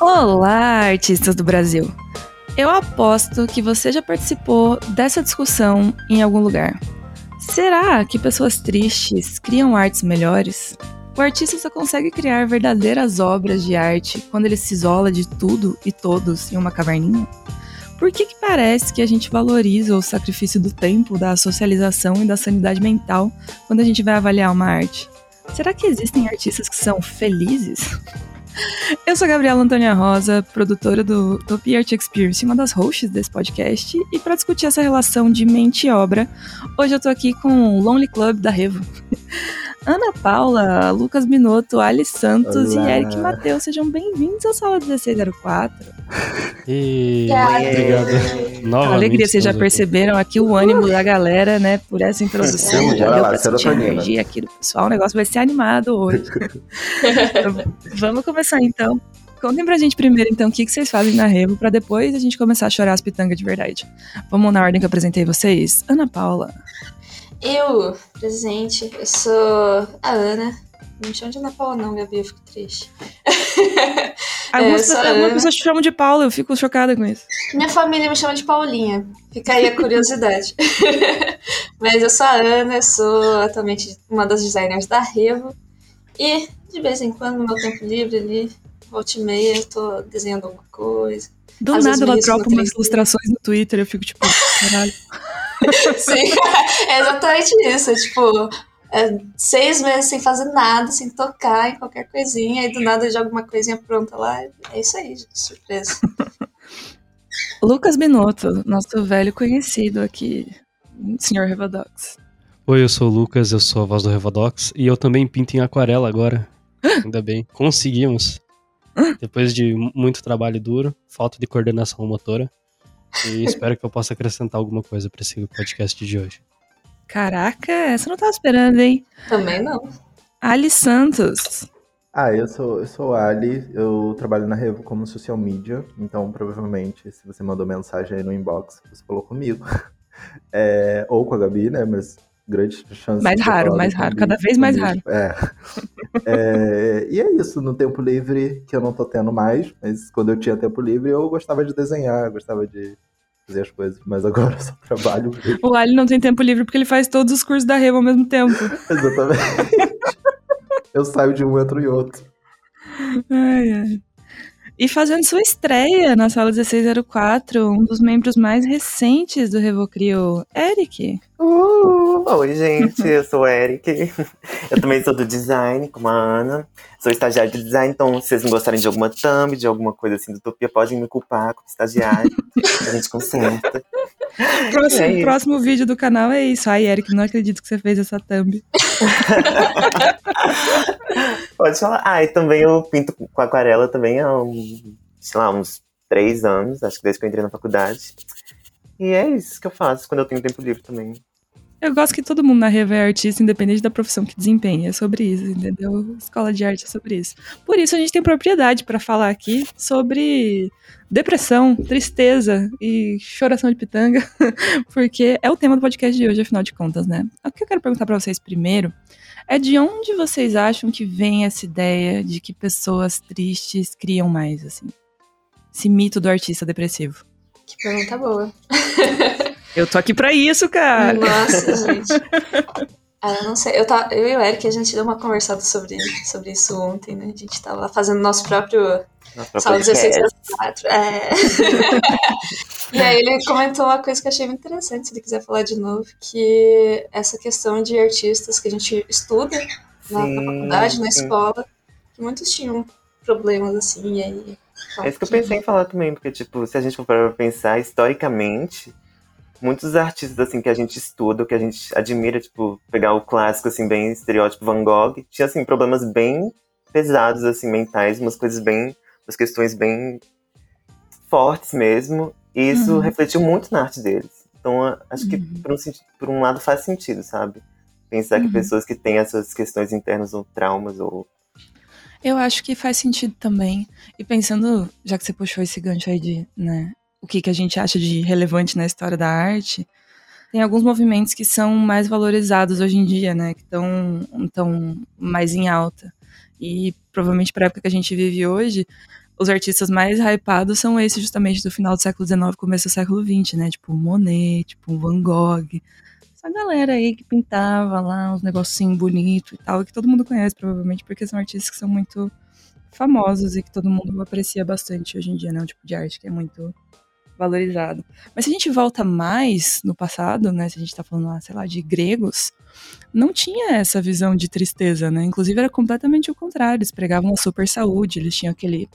Olá, artistas do Brasil! Eu aposto que você já participou dessa discussão em algum lugar. Será que pessoas tristes criam artes melhores? O artista só consegue criar verdadeiras obras de arte quando ele se isola de tudo e todos em uma caverninha? Por que, que parece que a gente valoriza o sacrifício do tempo, da socialização e da sanidade mental quando a gente vai avaliar uma arte? Será que existem artistas que são felizes? Eu sou a Gabriela Antônia Rosa, produtora do Utopia Art Experience, uma das hosts desse podcast, e para discutir essa relação de mente e obra, hoje eu tô aqui com o Lonely Club da Revo. Ana Paula, Lucas Minotto, Ali Santos Olá. e Eric Matheus, sejam bem-vindos à sala 1604. E... Obrigado. Novamente, Alegria, vocês já perceberam aqui o ânimo da galera, né, por essa introdução. já deu pra sentir energia aqui do pessoal. O negócio vai ser animado hoje. vamos começar então. Contem pra gente primeiro, então, o que, que vocês fazem na Revo, pra depois a gente começar a chorar as pitangas de verdade. Vamos na ordem que eu apresentei vocês. Ana Paula. Eu, presente, eu sou a Ana. Não me chama de Ana Paula, não, Gabi, eu fico triste. Algumas, é, algumas pessoas te chamam de Paula, eu fico chocada com isso. Minha família me chama de Paulinha. Fica aí a curiosidade. Mas eu sou a Ana, sou atualmente uma das designers da Revo. E, de vez em quando, no meu tempo livre ali, volta e meia, eu tô desenhando alguma coisa. Do Às nada ela troca umas ilustrações no Twitter, eu fico tipo, caralho. Sim, é exatamente isso. É, tipo, é, seis meses sem fazer nada, sem tocar em qualquer coisinha, e do nada já alguma coisinha pronta lá. É isso aí, gente, surpresa. Lucas Binotto, nosso velho conhecido aqui, senhor Revadox. Oi, eu sou o Lucas, eu sou a voz do Revadox, e eu também pinto em aquarela agora. Ainda bem, conseguimos. Depois de muito trabalho duro, falta de coordenação motora. E espero que eu possa acrescentar alguma coisa para esse podcast de hoje. Caraca, essa eu não tava esperando, hein? Também não. Ali Santos. Ah, eu sou, eu sou Ali, eu trabalho na Revo como social media, então provavelmente se você mandou mensagem aí no inbox, você falou comigo. É, ou com a Gabi, né? Mas grande chance. Mais raro, mais raro, cada vez mais raro. É. é. E é isso, no tempo livre, que eu não tô tendo mais, mas quando eu tinha tempo livre, eu gostava de desenhar, gostava de fazer as coisas, mas agora eu só trabalho. O Ali não tem tempo livre porque ele faz todos os cursos da Revo ao mesmo tempo. Exatamente. eu saio de um, entro em outro. Ai, ai. E fazendo sua estreia na sala 1604, um dos membros mais recentes do Revocrio, Eric. Uh, oi, gente, eu sou o Eric. Eu também sou do design, como a Ana. Sou estagiário de design, então se vocês não gostarem de alguma thumb, de alguma coisa assim do Utopia, podem me culpar como estagiário. a gente conserta. Próximo, é próximo vídeo do canal é isso. Ai, Eric, não acredito que você fez essa thumb. Pode falar. Ah, e também eu pinto com aquarela também há uns, sei lá, uns três anos, acho que desde que eu entrei na faculdade. E é isso que eu faço quando eu tenho tempo livre também. Eu gosto que todo mundo na Reva é artista, independente da profissão que desempenha. É sobre isso, entendeu? Escola de arte é sobre isso. Por isso a gente tem propriedade para falar aqui sobre depressão, tristeza e choração de pitanga, porque é o tema do podcast de hoje, afinal de contas, né? O que eu quero perguntar para vocês primeiro é de onde vocês acham que vem essa ideia de que pessoas tristes criam mais, assim? Esse mito do artista depressivo. Que pergunta boa. Eu tô aqui pra isso, cara. Nossa, gente. Ah, eu não sei. Eu, tá, eu e o Eric, a gente deu uma conversada sobre, sobre isso ontem, né? A gente tava fazendo nosso próprio Sala 1604. É. e aí ele comentou uma coisa que eu achei muito interessante, se ele quiser falar de novo, que essa questão de artistas que a gente estuda na, na faculdade, na escola, que muitos tinham problemas assim, e aí. É isso que eu pensei em falar também, porque, tipo, se a gente for para pensar historicamente, muitos artistas assim que a gente estuda, que a gente admira, tipo, pegar o clássico assim bem estereótipo Van Gogh, tinha assim problemas bem pesados assim mentais, umas coisas bem, umas questões bem fortes mesmo, e isso uhum. refletiu muito na arte deles. Então, acho que uhum. por, um, por um lado faz sentido, sabe? Pensar uhum. que pessoas que têm essas questões internas ou traumas ou eu acho que faz sentido também. E pensando, já que você puxou esse gancho aí de, né, o que, que a gente acha de relevante na história da arte, tem alguns movimentos que são mais valorizados hoje em dia, né, que estão tão mais em alta. E provavelmente para a época que a gente vive hoje, os artistas mais hypados são esses justamente do final do século XIX, começo do século XX, né, tipo Monet, tipo Van Gogh, essa galera aí que pintava lá uns negocinhos bonitos e tal, que todo mundo conhece provavelmente, porque são artistas que são muito famosos e que todo mundo aprecia bastante hoje em dia, né? Um tipo de arte que é muito valorizado. Mas se a gente volta mais no passado, né? Se a gente tá falando lá, sei lá, de gregos, não tinha essa visão de tristeza, né? Inclusive era completamente o contrário. Eles pregavam a super saúde, eles tinham aquele.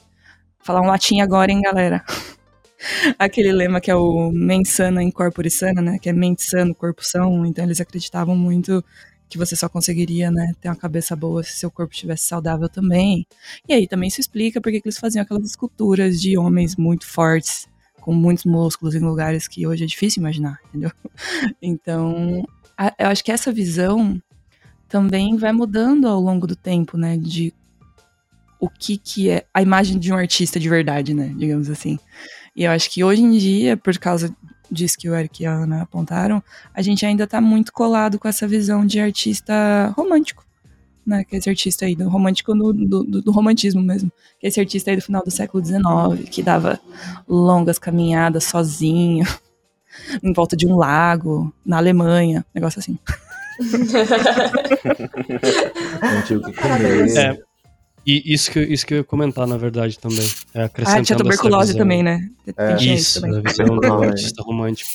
Falar um latim agora, hein, galera? aquele lema que é o mens sana in corpore sana, né? Que é mente sano, corpo são. Então eles acreditavam muito que você só conseguiria, né, ter uma cabeça boa se seu corpo estivesse saudável também. E aí também isso explica porque que eles faziam aquelas esculturas de homens muito fortes, com muitos músculos em lugares que hoje é difícil imaginar, entendeu? Então, a, eu acho que essa visão também vai mudando ao longo do tempo, né, de o que que é a imagem de um artista de verdade, né, digamos assim. E eu acho que hoje em dia, por causa disso que o Eric e a Ana apontaram, a gente ainda está muito colado com essa visão de artista romântico. Né, que é esse artista aí, do romântico do, do, do, romantismo mesmo. Que é esse artista aí do final do século XIX, que dava longas caminhadas sozinho, em volta de um lago, na Alemanha, negócio assim. Não tinha o que comer. É, e isso que, isso que eu ia comentar, na verdade, também. É ah, tinha tuberculose também, né? É. Isso, a visão do artista romântico.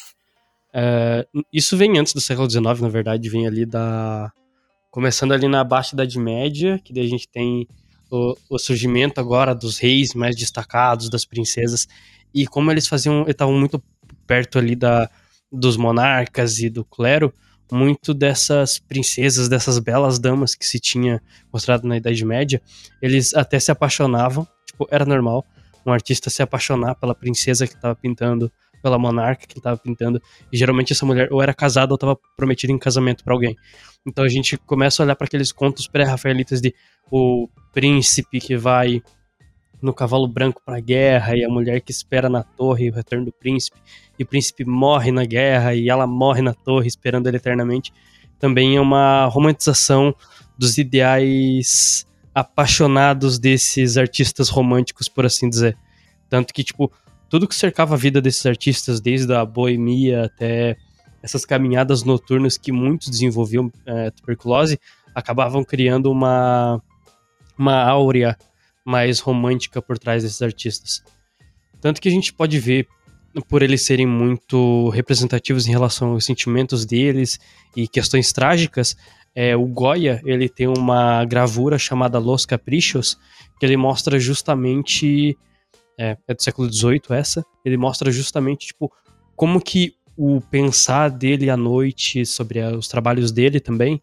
É, isso vem antes do século XIX, na verdade, vem ali da... Começando ali na Baixa Idade Média, que daí a gente tem o, o surgimento agora dos reis mais destacados, das princesas, e como eles faziam, estavam muito perto ali da, dos monarcas e do clero, muito dessas princesas, dessas belas damas que se tinha mostrado na Idade Média, eles até se apaixonavam, tipo, era normal um artista se apaixonar pela princesa que estava pintando, pela monarca que estava pintando, e geralmente essa mulher ou era casada ou estava prometida em casamento para alguém. Então a gente começa a olhar para aqueles contos pré-rafaelitas de o príncipe que vai no cavalo branco para a guerra e a mulher que espera na torre o retorno do príncipe e o príncipe morre na guerra e ela morre na torre esperando ele eternamente, também é uma romantização dos ideais apaixonados desses artistas românticos, por assim dizer. Tanto que, tipo, tudo que cercava a vida desses artistas, desde a boemia até essas caminhadas noturnas que muitos desenvolviam é, tuberculose, acabavam criando uma, uma áurea mais romântica por trás desses artistas. Tanto que a gente pode ver por eles serem muito representativos em relação aos sentimentos deles e questões trágicas, é, o Goya ele tem uma gravura chamada Los Caprichos, que ele mostra justamente é, é do século XVIII essa, ele mostra justamente tipo como que o pensar dele à noite sobre os trabalhos dele também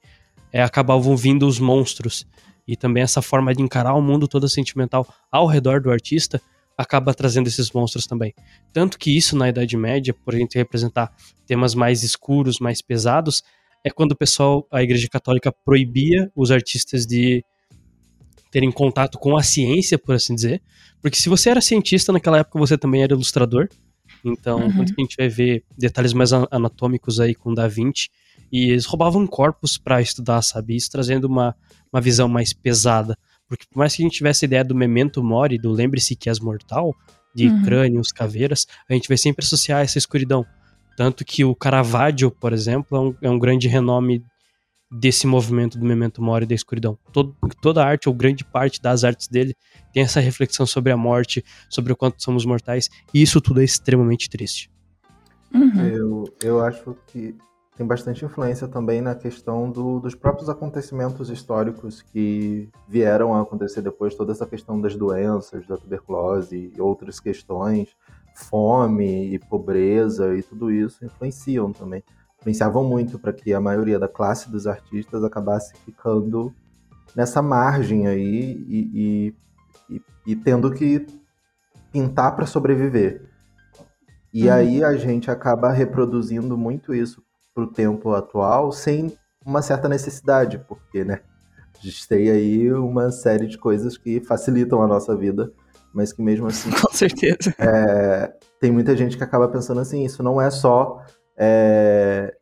é, acabavam vindo os monstros e também essa forma de encarar o mundo todo sentimental ao redor do artista acaba trazendo esses monstros também. Tanto que isso na Idade Média, por a gente representar temas mais escuros, mais pesados, é quando o pessoal, a Igreja Católica proibia os artistas de terem contato com a ciência, por assim dizer. Porque se você era cientista naquela época, você também era ilustrador. Então, uhum. quando a gente vai ver detalhes mais anatômicos aí com Da Vinci, e eles roubavam corpos para estudar, sabe? Isso trazendo uma, uma visão mais pesada. Porque por mais que a gente tivesse a ideia do memento mori, do lembre-se que és mortal, de uhum. crânios, caveiras, a gente vai sempre associar essa escuridão. Tanto que o Caravaggio, por exemplo, é um, é um grande renome desse movimento do memento mori da escuridão. Todo, toda a arte, ou grande parte das artes dele, tem essa reflexão sobre a morte, sobre o quanto somos mortais, e isso tudo é extremamente triste. Uhum. Eu, eu acho que tem bastante influência também na questão do, dos próprios acontecimentos históricos que vieram a acontecer depois, toda essa questão das doenças, da tuberculose e outras questões, fome e pobreza e tudo isso influenciam também. Influenciavam muito para que a maioria da classe dos artistas acabasse ficando nessa margem aí e, e, e, e tendo que pintar para sobreviver. E uhum. aí a gente acaba reproduzindo muito isso para o tempo atual sem uma certa necessidade, porque, né? A gente tem aí uma série de coisas que facilitam a nossa vida, mas que mesmo assim. Com certeza. É, tem muita gente que acaba pensando assim: isso não é só é,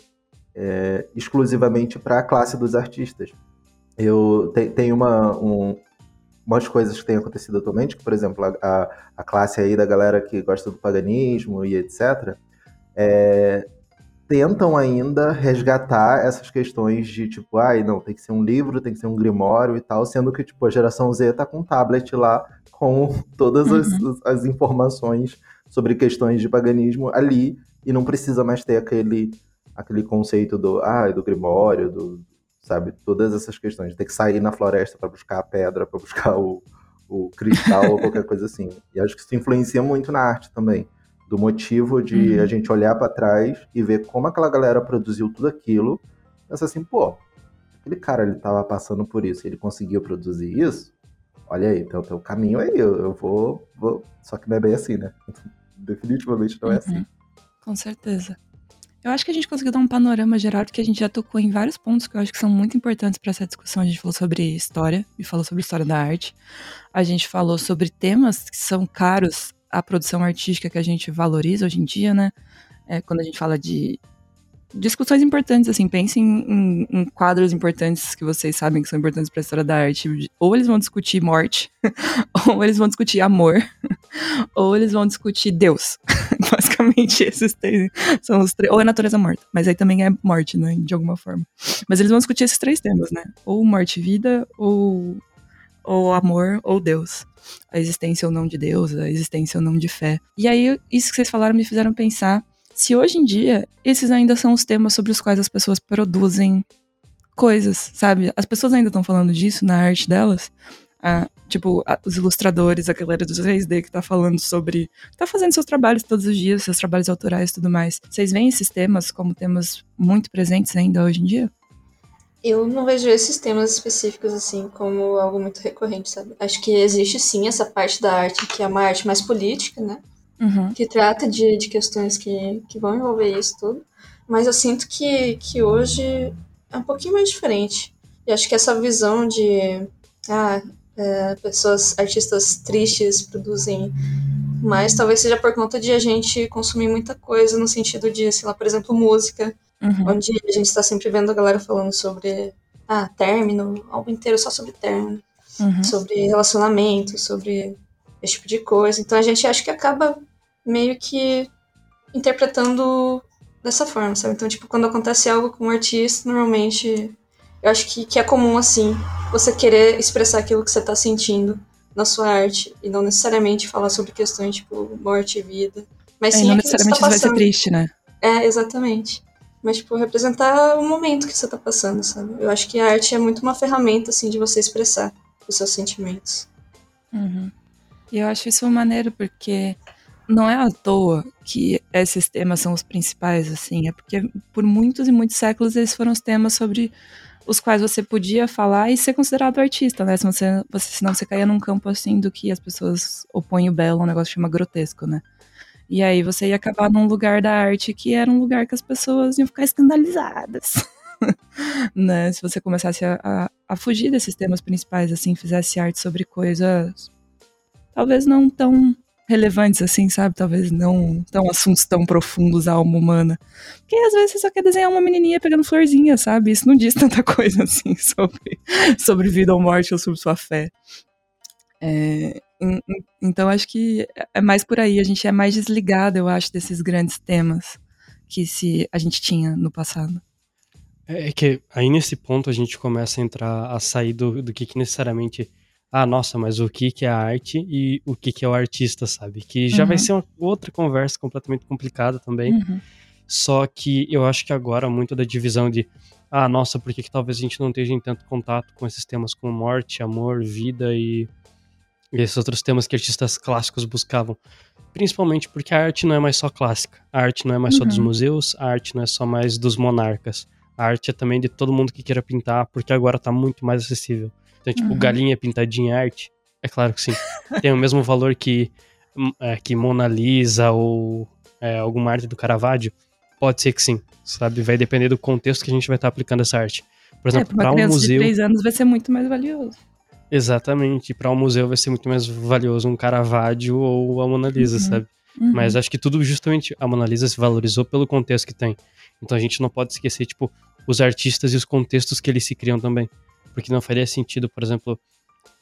é, exclusivamente para a classe dos artistas. Eu te, tem uma, um, umas coisas que têm acontecido atualmente, que, por exemplo, a, a classe aí da galera que gosta do paganismo e etc., é, tentam ainda resgatar essas questões de tipo, ai, não, tem que ser um livro, tem que ser um grimório e tal, sendo que tipo, a geração Z tá com um tablet lá com todas uhum. as, as, informações sobre questões de paganismo ali e não precisa mais ter aquele aquele conceito do, ah, do grimório, do, sabe, todas essas questões, de ter que sair na floresta para buscar a pedra, para buscar o, o cristal ou qualquer coisa assim. E acho que isso influencia muito na arte também do motivo de uhum. a gente olhar para trás e ver como aquela galera produziu tudo aquilo. Pensa assim, pô, aquele cara ele tava passando por isso, ele conseguiu produzir isso. Olha aí, então tem o caminho aí, eu, eu vou, vou, Só que não é bem assim, né? Definitivamente não é uhum. assim. Com certeza. Eu acho que a gente conseguiu dar um panorama geral, porque a gente já tocou em vários pontos que eu acho que são muito importantes para essa discussão. A gente falou sobre história e falou sobre história da arte. A gente falou sobre temas que são caros a produção artística que a gente valoriza hoje em dia, né? É, quando a gente fala de discussões importantes, assim, pensem em, em, quadros importantes que vocês sabem que são importantes para a história da arte. Ou eles vão discutir morte, ou eles vão discutir amor, ou eles vão discutir Deus. Basicamente, esses três são os três. Ou a natureza morta, mas aí também é morte, né? De alguma forma. Mas eles vão discutir esses três temas, né? Ou morte e vida, ou, ou amor, ou Deus a existência ou não de Deus, a existência ou não de fé. E aí, isso que vocês falaram me fizeram pensar se hoje em dia esses ainda são os temas sobre os quais as pessoas produzem coisas, sabe? As pessoas ainda estão falando disso na arte delas. Ah, tipo, os ilustradores, a galera dos 3D que tá falando sobre. tá fazendo seus trabalhos todos os dias, seus trabalhos autorais e tudo mais. Vocês veem esses temas como temas muito presentes ainda hoje em dia? Eu não vejo esses temas específicos assim como algo muito recorrente, sabe? Acho que existe sim essa parte da arte que é uma arte mais política, né? Uhum. Que trata de, de questões que, que vão envolver isso tudo. Mas eu sinto que, que hoje é um pouquinho mais diferente. E acho que essa visão de ah, é, pessoas, artistas tristes produzem mais, talvez seja por conta de a gente consumir muita coisa no sentido de, sei lá, por exemplo, música Uhum. Onde a gente está sempre vendo a galera falando sobre ah, término, algo inteiro só sobre término, uhum. sobre relacionamento, sobre esse tipo de coisa. Então a gente acha que acaba meio que interpretando dessa forma, sabe? Então, tipo, quando acontece algo com um artista, normalmente eu acho que, que é comum, assim, você querer expressar aquilo que você está sentindo na sua arte e não necessariamente falar sobre questões tipo morte e vida. Mas é, sim, não necessariamente tá vai ser triste, né? É, exatamente mas tipo representar o momento que você tá passando, sabe? Eu acho que a arte é muito uma ferramenta assim de você expressar os seus sentimentos. Uhum. E eu acho isso maneiro porque não é à toa que esses temas são os principais, assim, é porque por muitos e muitos séculos eles foram os temas sobre os quais você podia falar e ser considerado artista, né? Se você, você, senão você caía num campo assim do que as pessoas opõem o belo, um negócio que chama grotesco, né? E aí você ia acabar num lugar da arte que era um lugar que as pessoas iam ficar escandalizadas. né? Se você começasse a, a, a, fugir desses temas principais, assim, fizesse arte sobre coisas talvez não tão relevantes assim, sabe? Talvez não tão assuntos tão profundos à alma humana. Porque às vezes você só quer desenhar uma menininha pegando florzinha, sabe? Isso não diz tanta coisa assim sobre, sobre vida ou morte ou sobre sua fé. É, então acho que é mais por aí, a gente é mais desligado, eu acho, desses grandes temas que se a gente tinha no passado. É, é que aí nesse ponto a gente começa a entrar, a sair do, do que, que necessariamente. Ah, nossa, mas o que, que é a arte e o que, que é o artista, sabe? Que já uhum. vai ser uma outra conversa completamente complicada também. Uhum. Só que eu acho que agora muito da divisão de ah, nossa, por que, que talvez a gente não esteja em tanto contato com esses temas como morte, amor, vida e e esses outros temas que artistas clássicos buscavam. Principalmente porque a arte não é mais só clássica. A arte não é mais uhum. só dos uhum. museus, a arte não é só mais dos monarcas. A arte é também de todo mundo que queira pintar, porque agora está muito mais acessível. Então, tipo, uhum. galinha pintadinha é arte? É claro que sim. Tem o mesmo valor que, hum, é, que Mona Lisa ou é, alguma arte do Caravaggio? Pode ser que sim, sabe? Vai depender do contexto que a gente vai estar aplicando essa arte. Por exemplo, é, para um museu. de três anos vai ser muito mais valioso. Exatamente. Para um museu vai ser muito mais valioso um Caravaggio ou a Mona Lisa, uhum. sabe? Uhum. Mas acho que tudo justamente a Mona Lisa se valorizou pelo contexto que tem. Então a gente não pode esquecer, tipo, os artistas e os contextos que eles se criam também. Porque não faria sentido, por exemplo,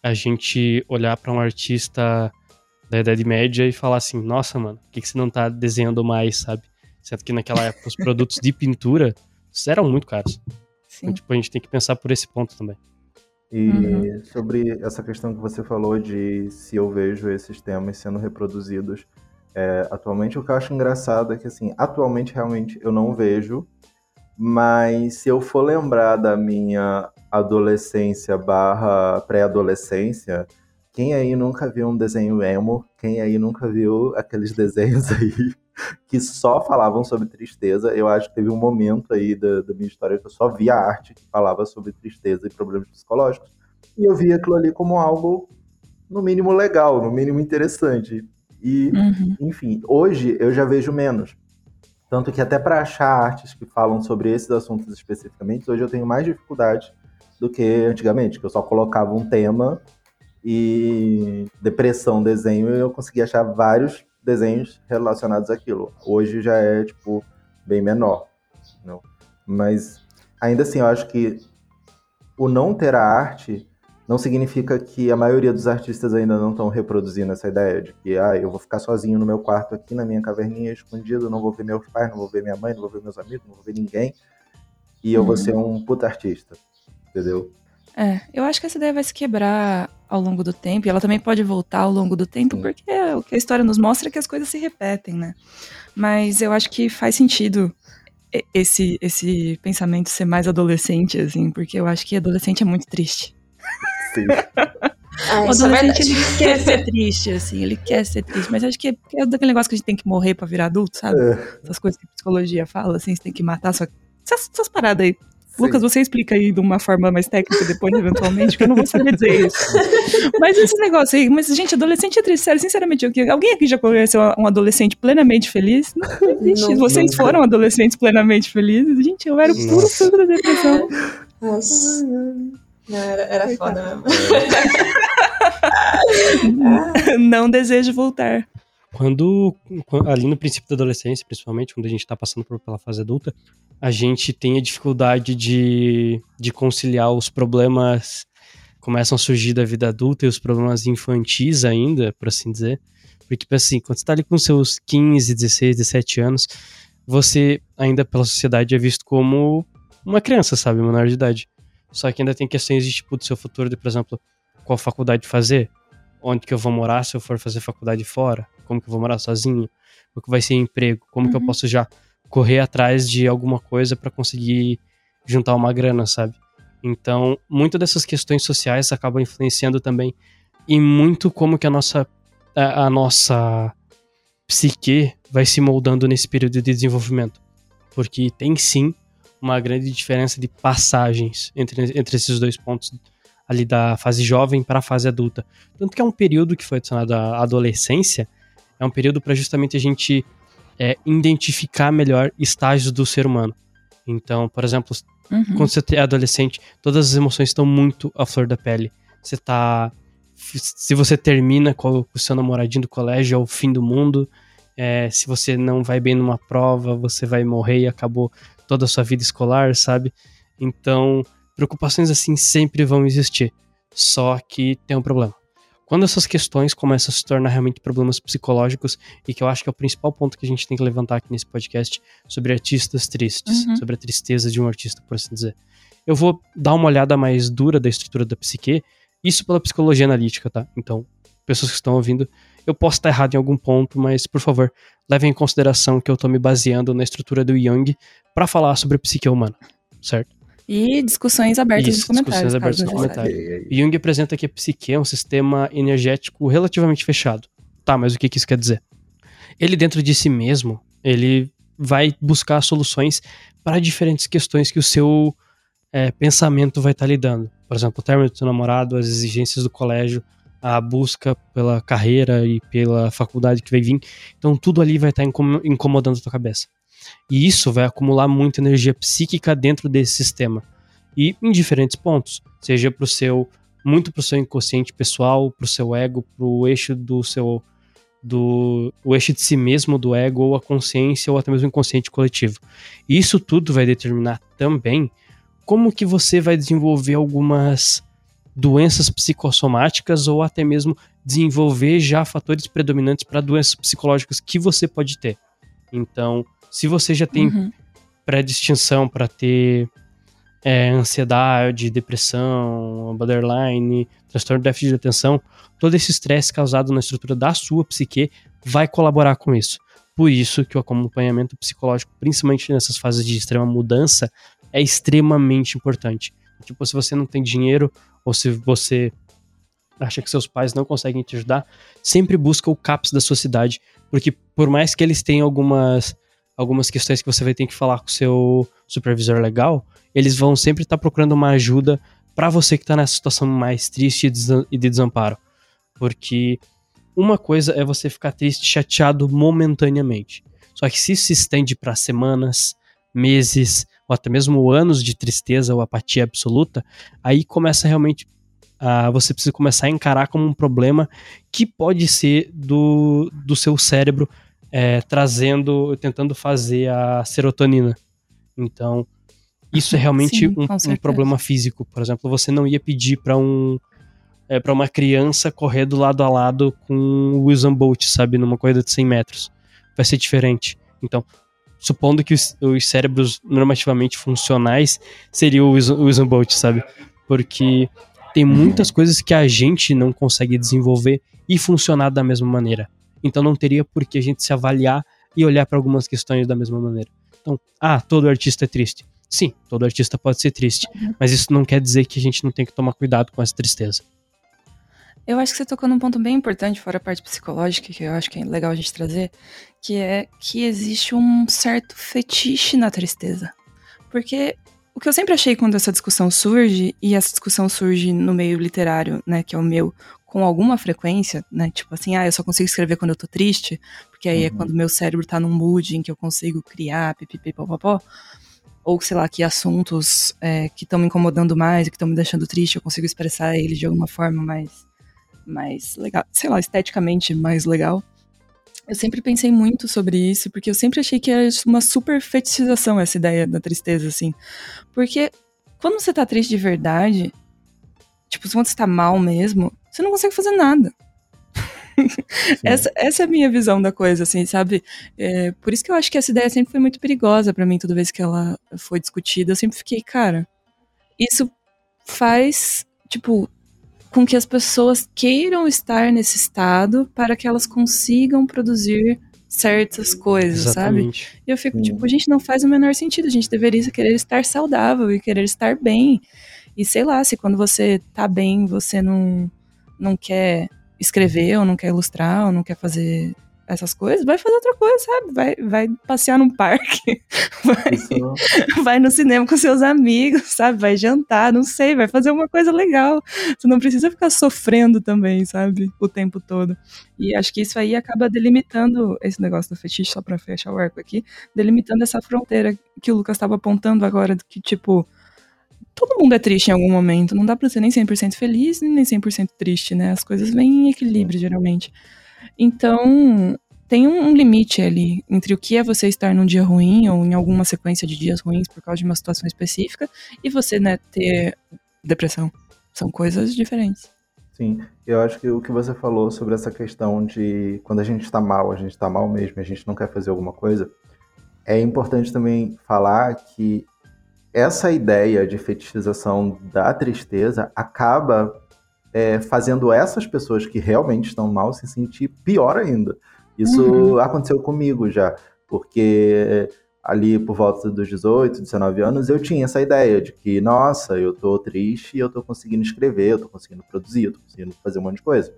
a gente olhar para um artista da Idade Média e falar assim: nossa, mano, por que, que você não tá desenhando mais, sabe? Sendo que naquela época os produtos de pintura eram muito caros. Então, tipo, a gente tem que pensar por esse ponto também. E uhum. sobre essa questão que você falou de se eu vejo esses temas sendo reproduzidos é, atualmente, o que eu acho engraçado é que, assim, atualmente realmente eu não vejo, mas se eu for lembrar da minha adolescência barra pré-adolescência, quem aí nunca viu um desenho emo? Quem aí nunca viu aqueles desenhos aí que só falavam sobre tristeza? Eu acho que teve um momento aí da, da minha história que eu só via arte que falava sobre tristeza e problemas psicológicos. E eu via aquilo ali como algo, no mínimo, legal, no mínimo interessante. E, uhum. enfim, hoje eu já vejo menos. Tanto que até para achar artes que falam sobre esses assuntos especificamente, hoje eu tenho mais dificuldade do que antigamente, que eu só colocava um tema e depressão, desenho, e eu conseguia achar vários desenhos relacionados àquilo. Hoje já é, tipo, bem menor. Não? Mas, ainda assim, eu acho que o não ter a arte não significa que a maioria dos artistas ainda não estão reproduzindo essa ideia de que, ah, eu vou ficar sozinho no meu quarto aqui, na minha caverninha, escondido, não vou ver meus pais, não vou ver minha mãe, não vou ver meus amigos, não vou ver ninguém, e eu uhum. vou ser um puta artista, entendeu? É, eu acho que essa ideia vai se quebrar ao longo do tempo, e ela também pode voltar ao longo do tempo, Sim. porque o que a história nos mostra é que as coisas se repetem, né? Mas eu acho que faz sentido esse, esse pensamento ser mais adolescente, assim, porque eu acho que adolescente é muito triste. Sim. Ah, o é adolescente, é ele quer ser triste, assim, ele quer ser triste, mas acho que é, é daquele negócio que a gente tem que morrer pra virar adulto, sabe? É. Essas coisas que a psicologia fala, assim, você tem que matar sua... Essas, essas paradas aí Sim. Lucas, você explica aí de uma forma mais técnica depois, eventualmente, que eu não vou saber dizer isso. mas esse negócio aí, mas, gente, adolescente é triste, sério, sinceramente, alguém aqui já conheceu um adolescente plenamente feliz? Não existe. Não, Vocês nunca. foram adolescentes plenamente felizes? Gente, eu era Nossa. puro suco da depressão. Nossa. Não, era, era foda mesmo. não desejo voltar. Quando, ali no princípio da adolescência, principalmente, quando a gente está passando por, pela fase adulta, a gente tem a dificuldade de, de conciliar os problemas começam a surgir da vida adulta e os problemas infantis ainda, por assim dizer. Porque, tipo assim, quando você tá ali com seus 15, 16, 17 anos, você ainda pela sociedade é visto como uma criança, sabe? Menor de idade. Só que ainda tem questões de, tipo, do seu futuro, de, por exemplo, qual faculdade fazer, onde que eu vou morar se eu for fazer faculdade fora, como que eu vou morar sozinho, o que vai ser emprego, como uhum. que eu uhum. posso já correr atrás de alguma coisa para conseguir juntar uma grana, sabe? Então, muito dessas questões sociais acabam influenciando também e muito como que a nossa a, a nossa psique vai se moldando nesse período de desenvolvimento. Porque tem sim uma grande diferença de passagens entre, entre esses dois pontos ali da fase jovem para a fase adulta. Tanto que é um período que foi adicionado à adolescência, é um período para justamente a gente é, identificar melhor estágios do ser humano. Então, por exemplo, uhum. quando você é adolescente, todas as emoções estão muito à flor da pele. Você tá. Se você termina com o seu namoradinho do colégio, é o fim do mundo. É, se você não vai bem numa prova, você vai morrer e acabou toda a sua vida escolar, sabe? Então, preocupações assim sempre vão existir. Só que tem um problema. Quando essas questões começam a se tornar realmente problemas psicológicos, e que eu acho que é o principal ponto que a gente tem que levantar aqui nesse podcast sobre artistas tristes, uhum. sobre a tristeza de um artista, por assim dizer. Eu vou dar uma olhada mais dura da estrutura da psique, isso pela psicologia analítica, tá? Então, pessoas que estão ouvindo, eu posso estar errado em algum ponto, mas por favor, levem em consideração que eu estou me baseando na estrutura do Jung para falar sobre a psique humana, certo? E discussões abertas Isso, nos comentários. Discussões abertas nos comentários. Jung apresenta que a psique é um sistema energético relativamente fechado. Tá, mas o que, que isso quer dizer? Ele, dentro de si mesmo, ele vai buscar soluções para diferentes questões que o seu é, pensamento vai estar tá lidando. Por exemplo, o término do seu namorado, as exigências do colégio, a busca pela carreira e pela faculdade que vai vir. Então tudo ali vai estar incomodando a tua cabeça. E isso vai acumular muita energia psíquica dentro desse sistema. E em diferentes pontos, seja para o seu muito para o seu inconsciente pessoal, para o seu ego, para o eixo do seu do o eixo de si mesmo do ego ou a consciência ou até mesmo o inconsciente coletivo. Isso tudo vai determinar também como que você vai desenvolver algumas doenças psicossomáticas ou até mesmo desenvolver já fatores predominantes para doenças psicológicas que você pode ter. Então, se você já tem uhum. predistinção para ter é, ansiedade, depressão, borderline, transtorno de déficit de atenção, todo esse estresse causado na estrutura da sua psique vai colaborar com isso. Por isso que o acompanhamento psicológico, principalmente nessas fases de extrema mudança, é extremamente importante. Tipo, se você não tem dinheiro ou se você acha que seus pais não conseguem te ajudar, sempre busca o CAPS da sua cidade, porque por mais que eles tenham algumas algumas questões que você vai ter que falar com o seu supervisor legal, eles vão sempre estar tá procurando uma ajuda para você que está nessa situação mais triste e de desamparo. Porque uma coisa é você ficar triste, chateado momentaneamente. Só que se isso se estende para semanas, meses, ou até mesmo anos de tristeza ou apatia absoluta, aí começa realmente a você precisa começar a encarar como um problema que pode ser do, do seu cérebro é, trazendo, tentando fazer a serotonina. Então, isso é realmente Sim, um, um, problema físico. Por exemplo, você não ia pedir para um é, para uma criança correr do lado a lado com o Wilson Bolt, sabe, numa corrida de 100 metros. Vai ser diferente. Então, supondo que os, os cérebros normativamente funcionais seriam o Wilson Bolt, sabe? Porque tem uhum. muitas coisas que a gente não consegue desenvolver e funcionar da mesma maneira. Então não teria por que a gente se avaliar e olhar para algumas questões da mesma maneira. Então, ah, todo artista é triste. Sim, todo artista pode ser triste, uhum. mas isso não quer dizer que a gente não tem que tomar cuidado com essa tristeza. Eu acho que você tocou num ponto bem importante, fora a parte psicológica, que eu acho que é legal a gente trazer, que é que existe um certo fetiche na tristeza. Porque o que eu sempre achei quando essa discussão surge, e essa discussão surge no meio literário, né, que é o meu, com alguma frequência, né, tipo assim, ah, eu só consigo escrever quando eu tô triste, porque aí é uhum. é quando meu cérebro tá num mood em que eu consigo criar, pipipipopopó ou sei lá, que assuntos é, que estão me incomodando mais, que estão me deixando triste, eu consigo expressar eles de alguma forma mais, mais legal, sei lá, esteticamente mais legal. Eu sempre pensei muito sobre isso, porque eu sempre achei que era uma super fetichização essa ideia da tristeza, assim. Porque quando você tá triste de verdade, tipo, quando você tá mal mesmo, você não consegue fazer nada essa, essa é a minha visão da coisa, assim, sabe? É, por isso que eu acho que essa ideia sempre foi muito perigosa para mim, toda vez que ela foi discutida. Eu sempre fiquei, cara, isso faz, tipo, com que as pessoas queiram estar nesse estado para que elas consigam produzir certas coisas, Exatamente. sabe? E eu fico, tipo, a gente não faz o menor sentido. A gente deveria querer estar saudável e querer estar bem. E sei lá, se quando você tá bem, você não, não quer escrever, ou não quer ilustrar, ou não quer fazer essas coisas, vai fazer outra coisa, sabe? Vai, vai passear num parque, vai, vai no cinema com seus amigos, sabe? Vai jantar, não sei, vai fazer uma coisa legal. Você não precisa ficar sofrendo também, sabe? O tempo todo. E acho que isso aí acaba delimitando esse negócio do fetiche, só pra fechar o arco aqui, delimitando essa fronteira que o Lucas estava apontando agora, que tipo, todo mundo é triste em algum momento. Não dá pra ser nem 100% feliz, nem 100% triste, né? As coisas vêm em equilíbrio, geralmente. Então, tem um, limite ali entre o que é você estar num dia ruim ou em alguma sequência de dias ruins por causa de uma situação específica e você, né, ter depressão. São coisas diferentes. Sim, eu acho que o que você falou sobre essa questão de quando a gente está mal, a gente está mal mesmo, a gente não quer fazer alguma coisa, é importante também falar que essa ideia de fetichização da tristeza acaba é, fazendo essas pessoas que realmente estão mal se sentir pior ainda. Isso uhum. aconteceu comigo já, porque ali por volta dos 18, 19 anos, eu tinha essa ideia de que, nossa, eu tô triste e eu tô conseguindo escrever, eu tô conseguindo produzir, eu tô conseguindo fazer um monte de coisa.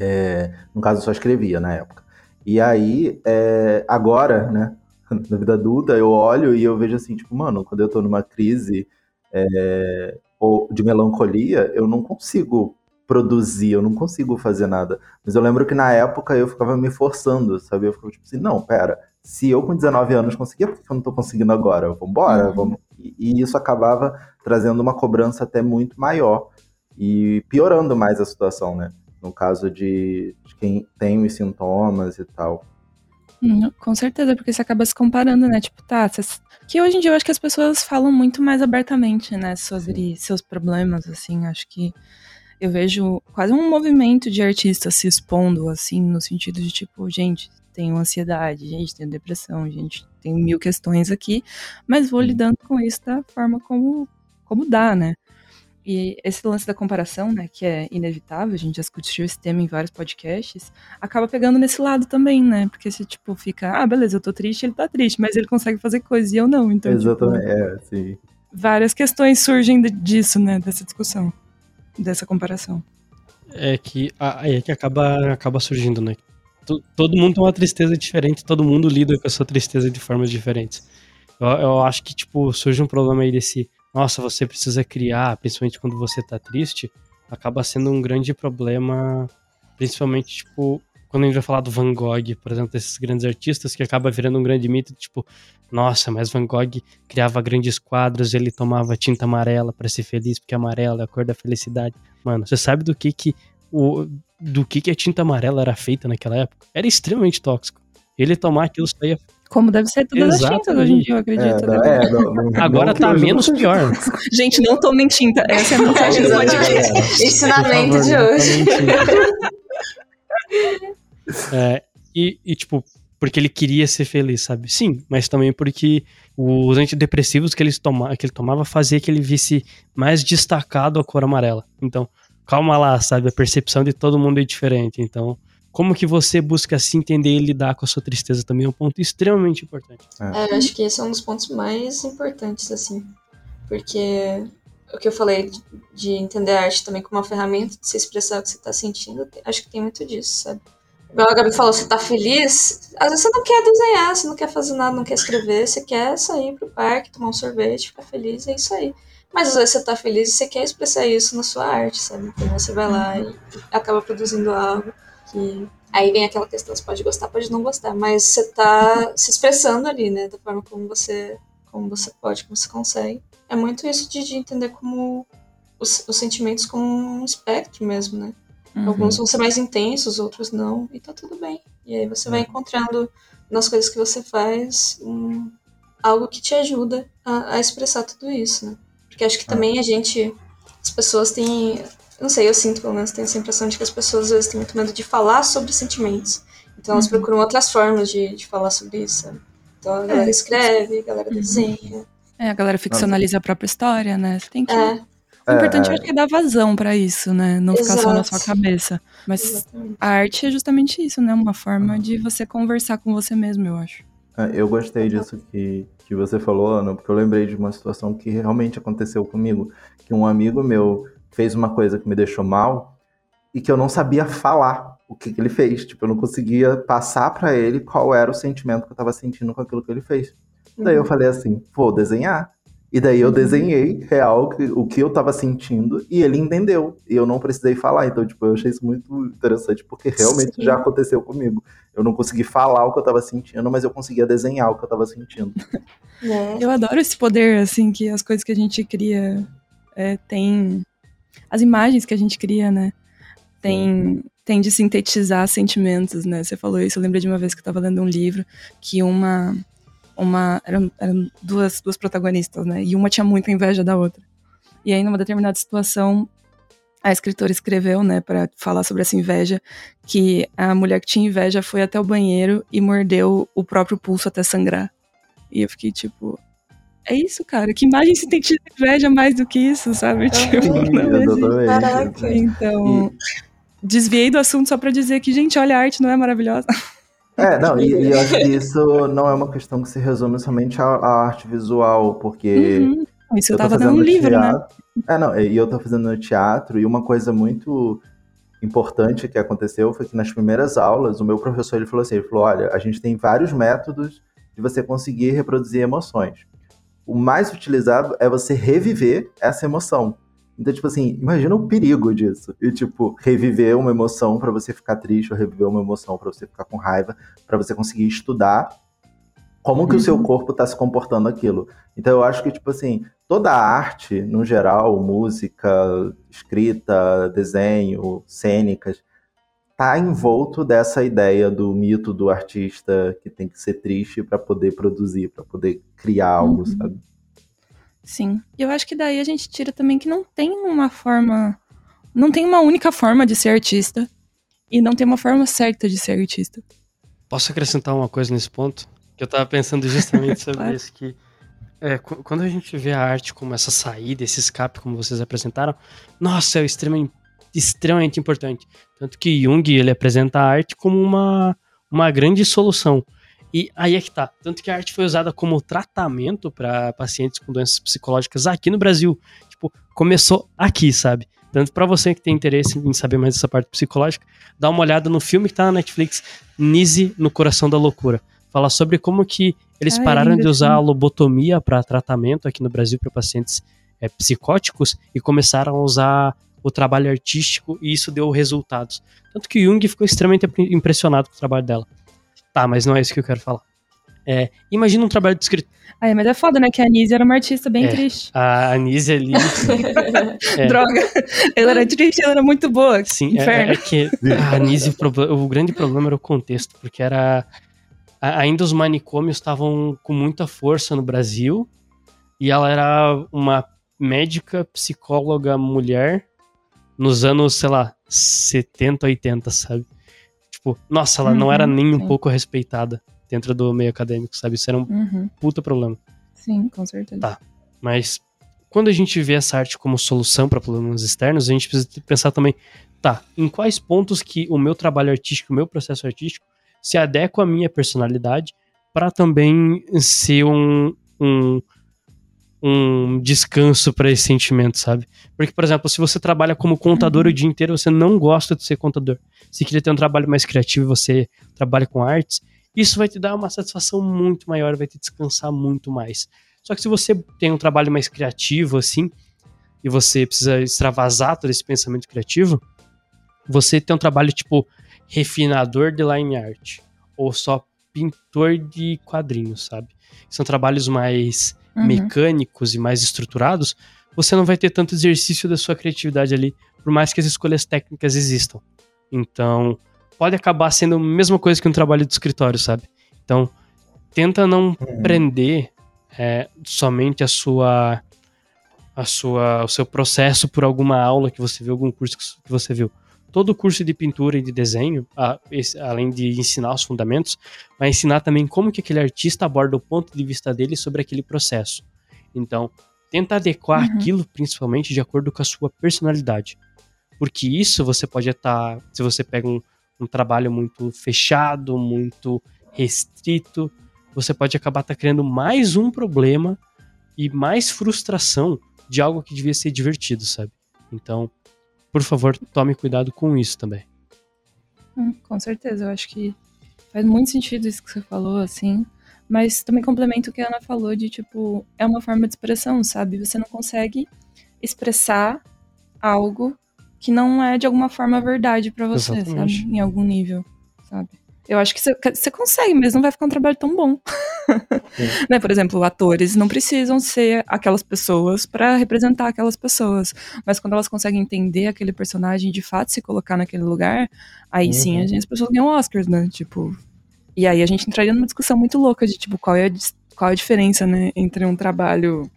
É, no caso, eu só escrevia na época. E aí, é, agora, né, na vida adulta, eu olho e eu vejo assim, tipo, mano, quando eu tô numa crise é, ou de melancolia, eu não consigo produzir, eu não consigo fazer nada. Mas eu lembro que na época eu ficava me forçando, sabe? Eu ficava tipo assim, não, pera, se eu com 19 anos conseguia, por que eu não tô conseguindo agora? Vambora, uhum. vamos. E, e isso acabava trazendo uma cobrança até muito maior e piorando mais a situação, né? No caso de, de quem tem os sintomas e tal. Hum, com certeza, porque você acaba se comparando, né? Tipo, tá, cês... que hoje em dia eu acho que as pessoas falam muito mais abertamente, né, sobre Sim. seus problemas, assim, acho que eu vejo quase um movimento de artistas se expondo, assim, no sentido de tipo, gente, tenho ansiedade, gente, tenho depressão, gente, tenho mil questões aqui, mas vou lidando com isso da forma como, como dá, né? E esse lance da comparação, né, que é inevitável, a gente já discutiu esse tema em vários podcasts, acaba pegando nesse lado também, né? Porque se, tipo, fica, ah, beleza, eu tô triste, ele tá triste, mas ele consegue fazer coisas e eu não, então, tipo, Exatamente, tipo, é, sim. Várias questões surgem disso, né, dessa discussão, dessa comparação. É que, é que acaba, acaba surgindo, né? Todo mundo tem uma tristeza diferente, todo mundo lida com a sua tristeza de formas diferentes. Eu, eu acho que, tipo, surge um problema aí desse nossa, você precisa criar, principalmente quando você tá triste, acaba sendo um grande problema, principalmente, tipo, quando a gente vai falar do Van Gogh, por exemplo, desses grandes artistas, que acaba virando um grande mito, tipo, nossa, mas Van Gogh criava grandes quadros, ele tomava tinta amarela para ser feliz, porque amarela é a cor da felicidade. Mano, você sabe do que que o do que que a tinta amarela era feita naquela época? Era extremamente tóxico. Ele tomar aquilo saía como deve ser todas Exatamente. as tintas hoje em dia, eu acredito. É, né? é, não, não, Agora não, tá menos pior. Gente, não tomem tinta. Essa é a mensagem do podcast. Ensinamento de hoje. É, e, e, tipo, porque ele queria ser feliz, sabe? Sim, mas também porque os antidepressivos que ele, toma, que ele tomava fazia que ele visse mais destacado a cor amarela. Então, calma lá, sabe? A percepção de todo mundo é diferente. Então, como que você busca se entender e lidar com a sua tristeza também é um ponto extremamente importante. É, eu acho que esse é um dos pontos mais importantes, assim. Porque o que eu falei de, de entender a arte também como uma ferramenta de se expressar o que você está sentindo, acho que tem muito disso, sabe? Igual a Gabi falou, você tá feliz, às vezes você não quer desenhar, você não quer fazer nada, não quer escrever, você quer sair pro parque, tomar um sorvete, ficar feliz, é isso aí. Mas às vezes você tá feliz e você quer expressar isso na sua arte, sabe? Então você vai lá e acaba produzindo algo que aí vem aquela questão, você pode gostar, pode não gostar, mas você tá se expressando ali, né, da forma como você como você pode, como você consegue. É muito isso de, de entender como os, os, sentimentos como um espectro mesmo, né? Uhum. Alguns vão ser mais intensos, outros não, e tá tudo bem. E aí você vai uhum. encontrando nas coisas que você faz um, algo que te ajuda a, a, expressar tudo isso, né? Porque acho que também a gente, as pessoas têm não sei, eu sinto, pelo menos, tenho essa impressão de que as pessoas às vezes têm muito medo de falar sobre sentimentos. Então elas uhum. procuram outras formas de, de falar sobre isso. Então a galera é. escreve, a galera uhum. desenha. É, a galera ficcionaliza a própria história, né? Você tem que. É. O importante é, é dar vazão para isso, né? Não Exato. ficar só na sua cabeça. Mas Exatamente. a arte é justamente isso, né? Uma forma de você conversar com você mesmo, eu acho. É, eu gostei disso que, que você falou, Ana, porque eu lembrei de uma situação que realmente aconteceu comigo. Que um amigo meu fez uma coisa que me deixou mal e que eu não sabia falar o que, que ele fez. Tipo, eu não conseguia passar para ele qual era o sentimento que eu tava sentindo com aquilo que ele fez. Uhum. Daí eu uhum. falei assim, vou desenhar. E daí eu uhum. desenhei real o que eu tava sentindo e ele entendeu. E eu não precisei falar. Então, tipo, eu achei isso muito interessante, porque realmente Sim. já aconteceu comigo. Eu não consegui falar o que eu tava sentindo, mas eu conseguia desenhar o que eu tava sentindo. É. Eu adoro esse poder, assim, que as coisas que a gente cria é, têm as imagens que a gente cria, né? Tem, tem de sintetizar sentimentos, né? Você falou isso, eu lembrei de uma vez que eu tava lendo um livro que uma. Uma eram, eram duas, duas protagonistas, né? E uma tinha muita inveja da outra. E aí, numa determinada situação, a escritora escreveu, né, para falar sobre essa inveja, que a mulher que tinha inveja foi até o banheiro e mordeu o próprio pulso até sangrar. E eu fiquei tipo, é isso, cara. Que imagem sintetiza inveja mais do que isso, sabe? Tipo, Sim, Caraca. Então, desviei do assunto só pra dizer que, gente, olha, a arte não é maravilhosa. É, não, e, e eu acho que isso não é uma questão que se resume somente à, à arte visual, porque. Uhum. Isso eu, eu tava dando um livro, né? teatro, né? É, não, e eu tô fazendo no teatro, e uma coisa muito importante que aconteceu foi que nas primeiras aulas, o meu professor ele falou assim: ele falou, olha, a gente tem vários métodos de você conseguir reproduzir emoções o mais utilizado é você reviver essa emoção. Então, tipo assim, imagina o perigo disso. E, tipo, reviver uma emoção para você ficar triste, ou reviver uma emoção para você ficar com raiva, para você conseguir estudar como que uhum. o seu uhum. corpo está se comportando aquilo. Então eu acho que, tipo assim, toda a arte, no geral, música, escrita, desenho, cênicas, tá envolto dessa ideia do mito do artista que tem que ser triste para poder produzir, para poder criar algo, uhum. sabe? Sim. E eu acho que daí a gente tira também que não tem uma forma. Não tem uma única forma de ser artista. E não tem uma forma certa de ser artista. Posso acrescentar uma coisa nesse ponto? Que eu tava pensando justamente sobre claro. isso, que é, quando a gente vê a arte como essa saída, esse escape, como vocês apresentaram, nossa, é extremamente, extremamente importante. Tanto que Jung, ele apresenta a arte como uma, uma grande solução. E aí é que tá. Tanto que a arte foi usada como tratamento para pacientes com doenças psicológicas aqui no Brasil. Tipo, começou aqui, sabe? Tanto para você que tem interesse em saber mais dessa parte psicológica, dá uma olhada no filme que tá na Netflix, Nise no Coração da Loucura. Fala sobre como que eles Ai, pararam de usar a lobotomia para tratamento aqui no Brasil para pacientes é, psicóticos e começaram a usar o trabalho artístico e isso deu resultados. Tanto que Jung ficou extremamente impressionado com o trabalho dela. Tá, mas não é isso que eu quero falar. É, imagina um trabalho de escritor. Ai, mas é foda, né? Que a Anise era uma artista bem é, triste. A Anise ali. é. Droga. Ela era triste, ela era muito boa. Sim, é, é, que a Anise, o, o grande problema era o contexto, porque era. ainda os manicômios estavam com muita força no Brasil e ela era uma médica, psicóloga mulher nos anos, sei lá, 70, 80, sabe? Tipo, nossa, ela uhum, não era uhum, nem sim. um pouco respeitada dentro do meio acadêmico, sabe? Isso era um uhum. puta problema. Sim, com certeza. Tá. Mas quando a gente vê essa arte como solução para problemas externos, a gente precisa pensar também, tá, em quais pontos que o meu trabalho artístico, o meu processo artístico se adequa à minha personalidade para também ser um, um um descanso para esse sentimento, sabe? Porque, por exemplo, se você trabalha como contador uhum. o dia inteiro, você não gosta de ser contador. Se queria ter um trabalho mais criativo e você trabalha com artes, isso vai te dar uma satisfação muito maior, vai te descansar muito mais. Só que se você tem um trabalho mais criativo, assim, e você precisa extravasar todo esse pensamento criativo, você tem um trabalho tipo refinador de line art, ou só pintor de quadrinhos, sabe? São trabalhos mais uhum. mecânicos e mais estruturados, você não vai ter tanto exercício da sua criatividade ali, por mais que as escolhas técnicas existam. Então, pode acabar sendo a mesma coisa que um trabalho de escritório, sabe? Então, tenta não uhum. prender é, somente a sua a sua o seu processo por alguma aula que você viu, algum curso que você viu todo o curso de pintura e de desenho, a, esse, além de ensinar os fundamentos, vai ensinar também como que aquele artista aborda o ponto de vista dele sobre aquele processo. Então, tenta adequar uhum. aquilo principalmente de acordo com a sua personalidade. Porque isso você pode estar, se você pega um, um trabalho muito fechado, muito restrito, você pode acabar tá criando mais um problema e mais frustração de algo que devia ser divertido, sabe? Então, por favor, tome cuidado com isso também. Hum, com certeza, eu acho que faz muito sentido isso que você falou, assim. Mas também complemento o que a Ana falou de, tipo, é uma forma de expressão, sabe? Você não consegue expressar algo que não é de alguma forma verdade para você, Exatamente. sabe? Em algum nível, sabe? Eu acho que você consegue, mas não vai ficar um trabalho tão bom. né? Por exemplo, atores não precisam ser aquelas pessoas para representar aquelas pessoas. Mas quando elas conseguem entender aquele personagem de fato se colocar naquele lugar, aí uhum. sim gente, as pessoas ganham Oscars, né? Tipo. E aí a gente entraria numa discussão muito louca de tipo, qual é a, qual é a diferença, né, entre um trabalho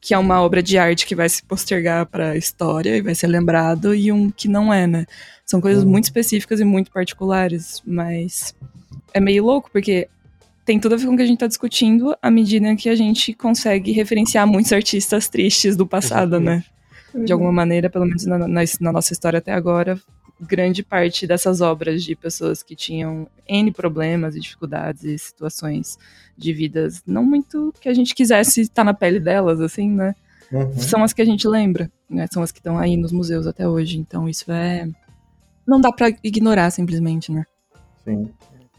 que é uma obra de arte que vai se postergar para a história e vai ser lembrado e um que não é, né? São coisas uhum. muito específicas e muito particulares, mas é meio louco porque tem tudo a ver com o que a gente está discutindo à medida que a gente consegue referenciar muitos artistas tristes do passado, né? De alguma maneira, pelo menos na, na, na nossa história até agora, grande parte dessas obras de pessoas que tinham N problemas e dificuldades e situações de vidas não muito que a gente quisesse estar na pele delas, assim, né? Uhum. São as que a gente lembra, né? São as que estão aí nos museus até hoje. Então isso é. Não dá para ignorar simplesmente, né? Sim.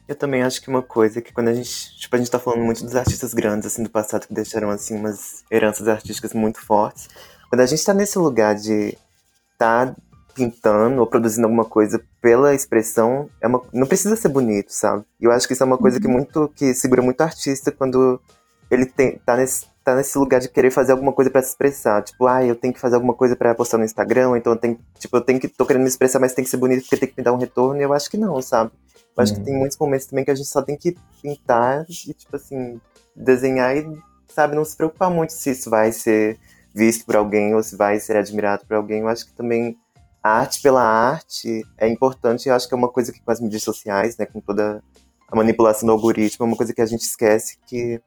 Eu também acho que uma coisa que quando a gente, tipo, a gente tá falando muito dos artistas grandes, assim, do passado, que deixaram, assim, umas heranças artísticas muito fortes. Quando a gente tá nesse lugar de tá pintando ou produzindo alguma coisa pela expressão, é uma, não precisa ser bonito, sabe? E eu acho que isso é uma coisa que uhum. muito que segura muito o artista quando ele tem, tá, nesse, tá nesse lugar de querer fazer alguma coisa para se expressar. Tipo, ah, eu tenho que fazer alguma coisa para postar no Instagram, então eu tenho, tipo, eu tenho que, tô querendo me expressar, mas tem que ser bonito porque tem que me dar um retorno. E eu acho que não, sabe? Eu acho que tem uhum. muitos momentos também que a gente só tem que pintar e, tipo assim, desenhar e, sabe, não se preocupar muito se isso vai ser visto por alguém ou se vai ser admirado por alguém. Eu acho que também a arte pela arte é importante. Eu acho que é uma coisa que com as mídias sociais, né, com toda a manipulação do algoritmo, é uma coisa que a gente esquece que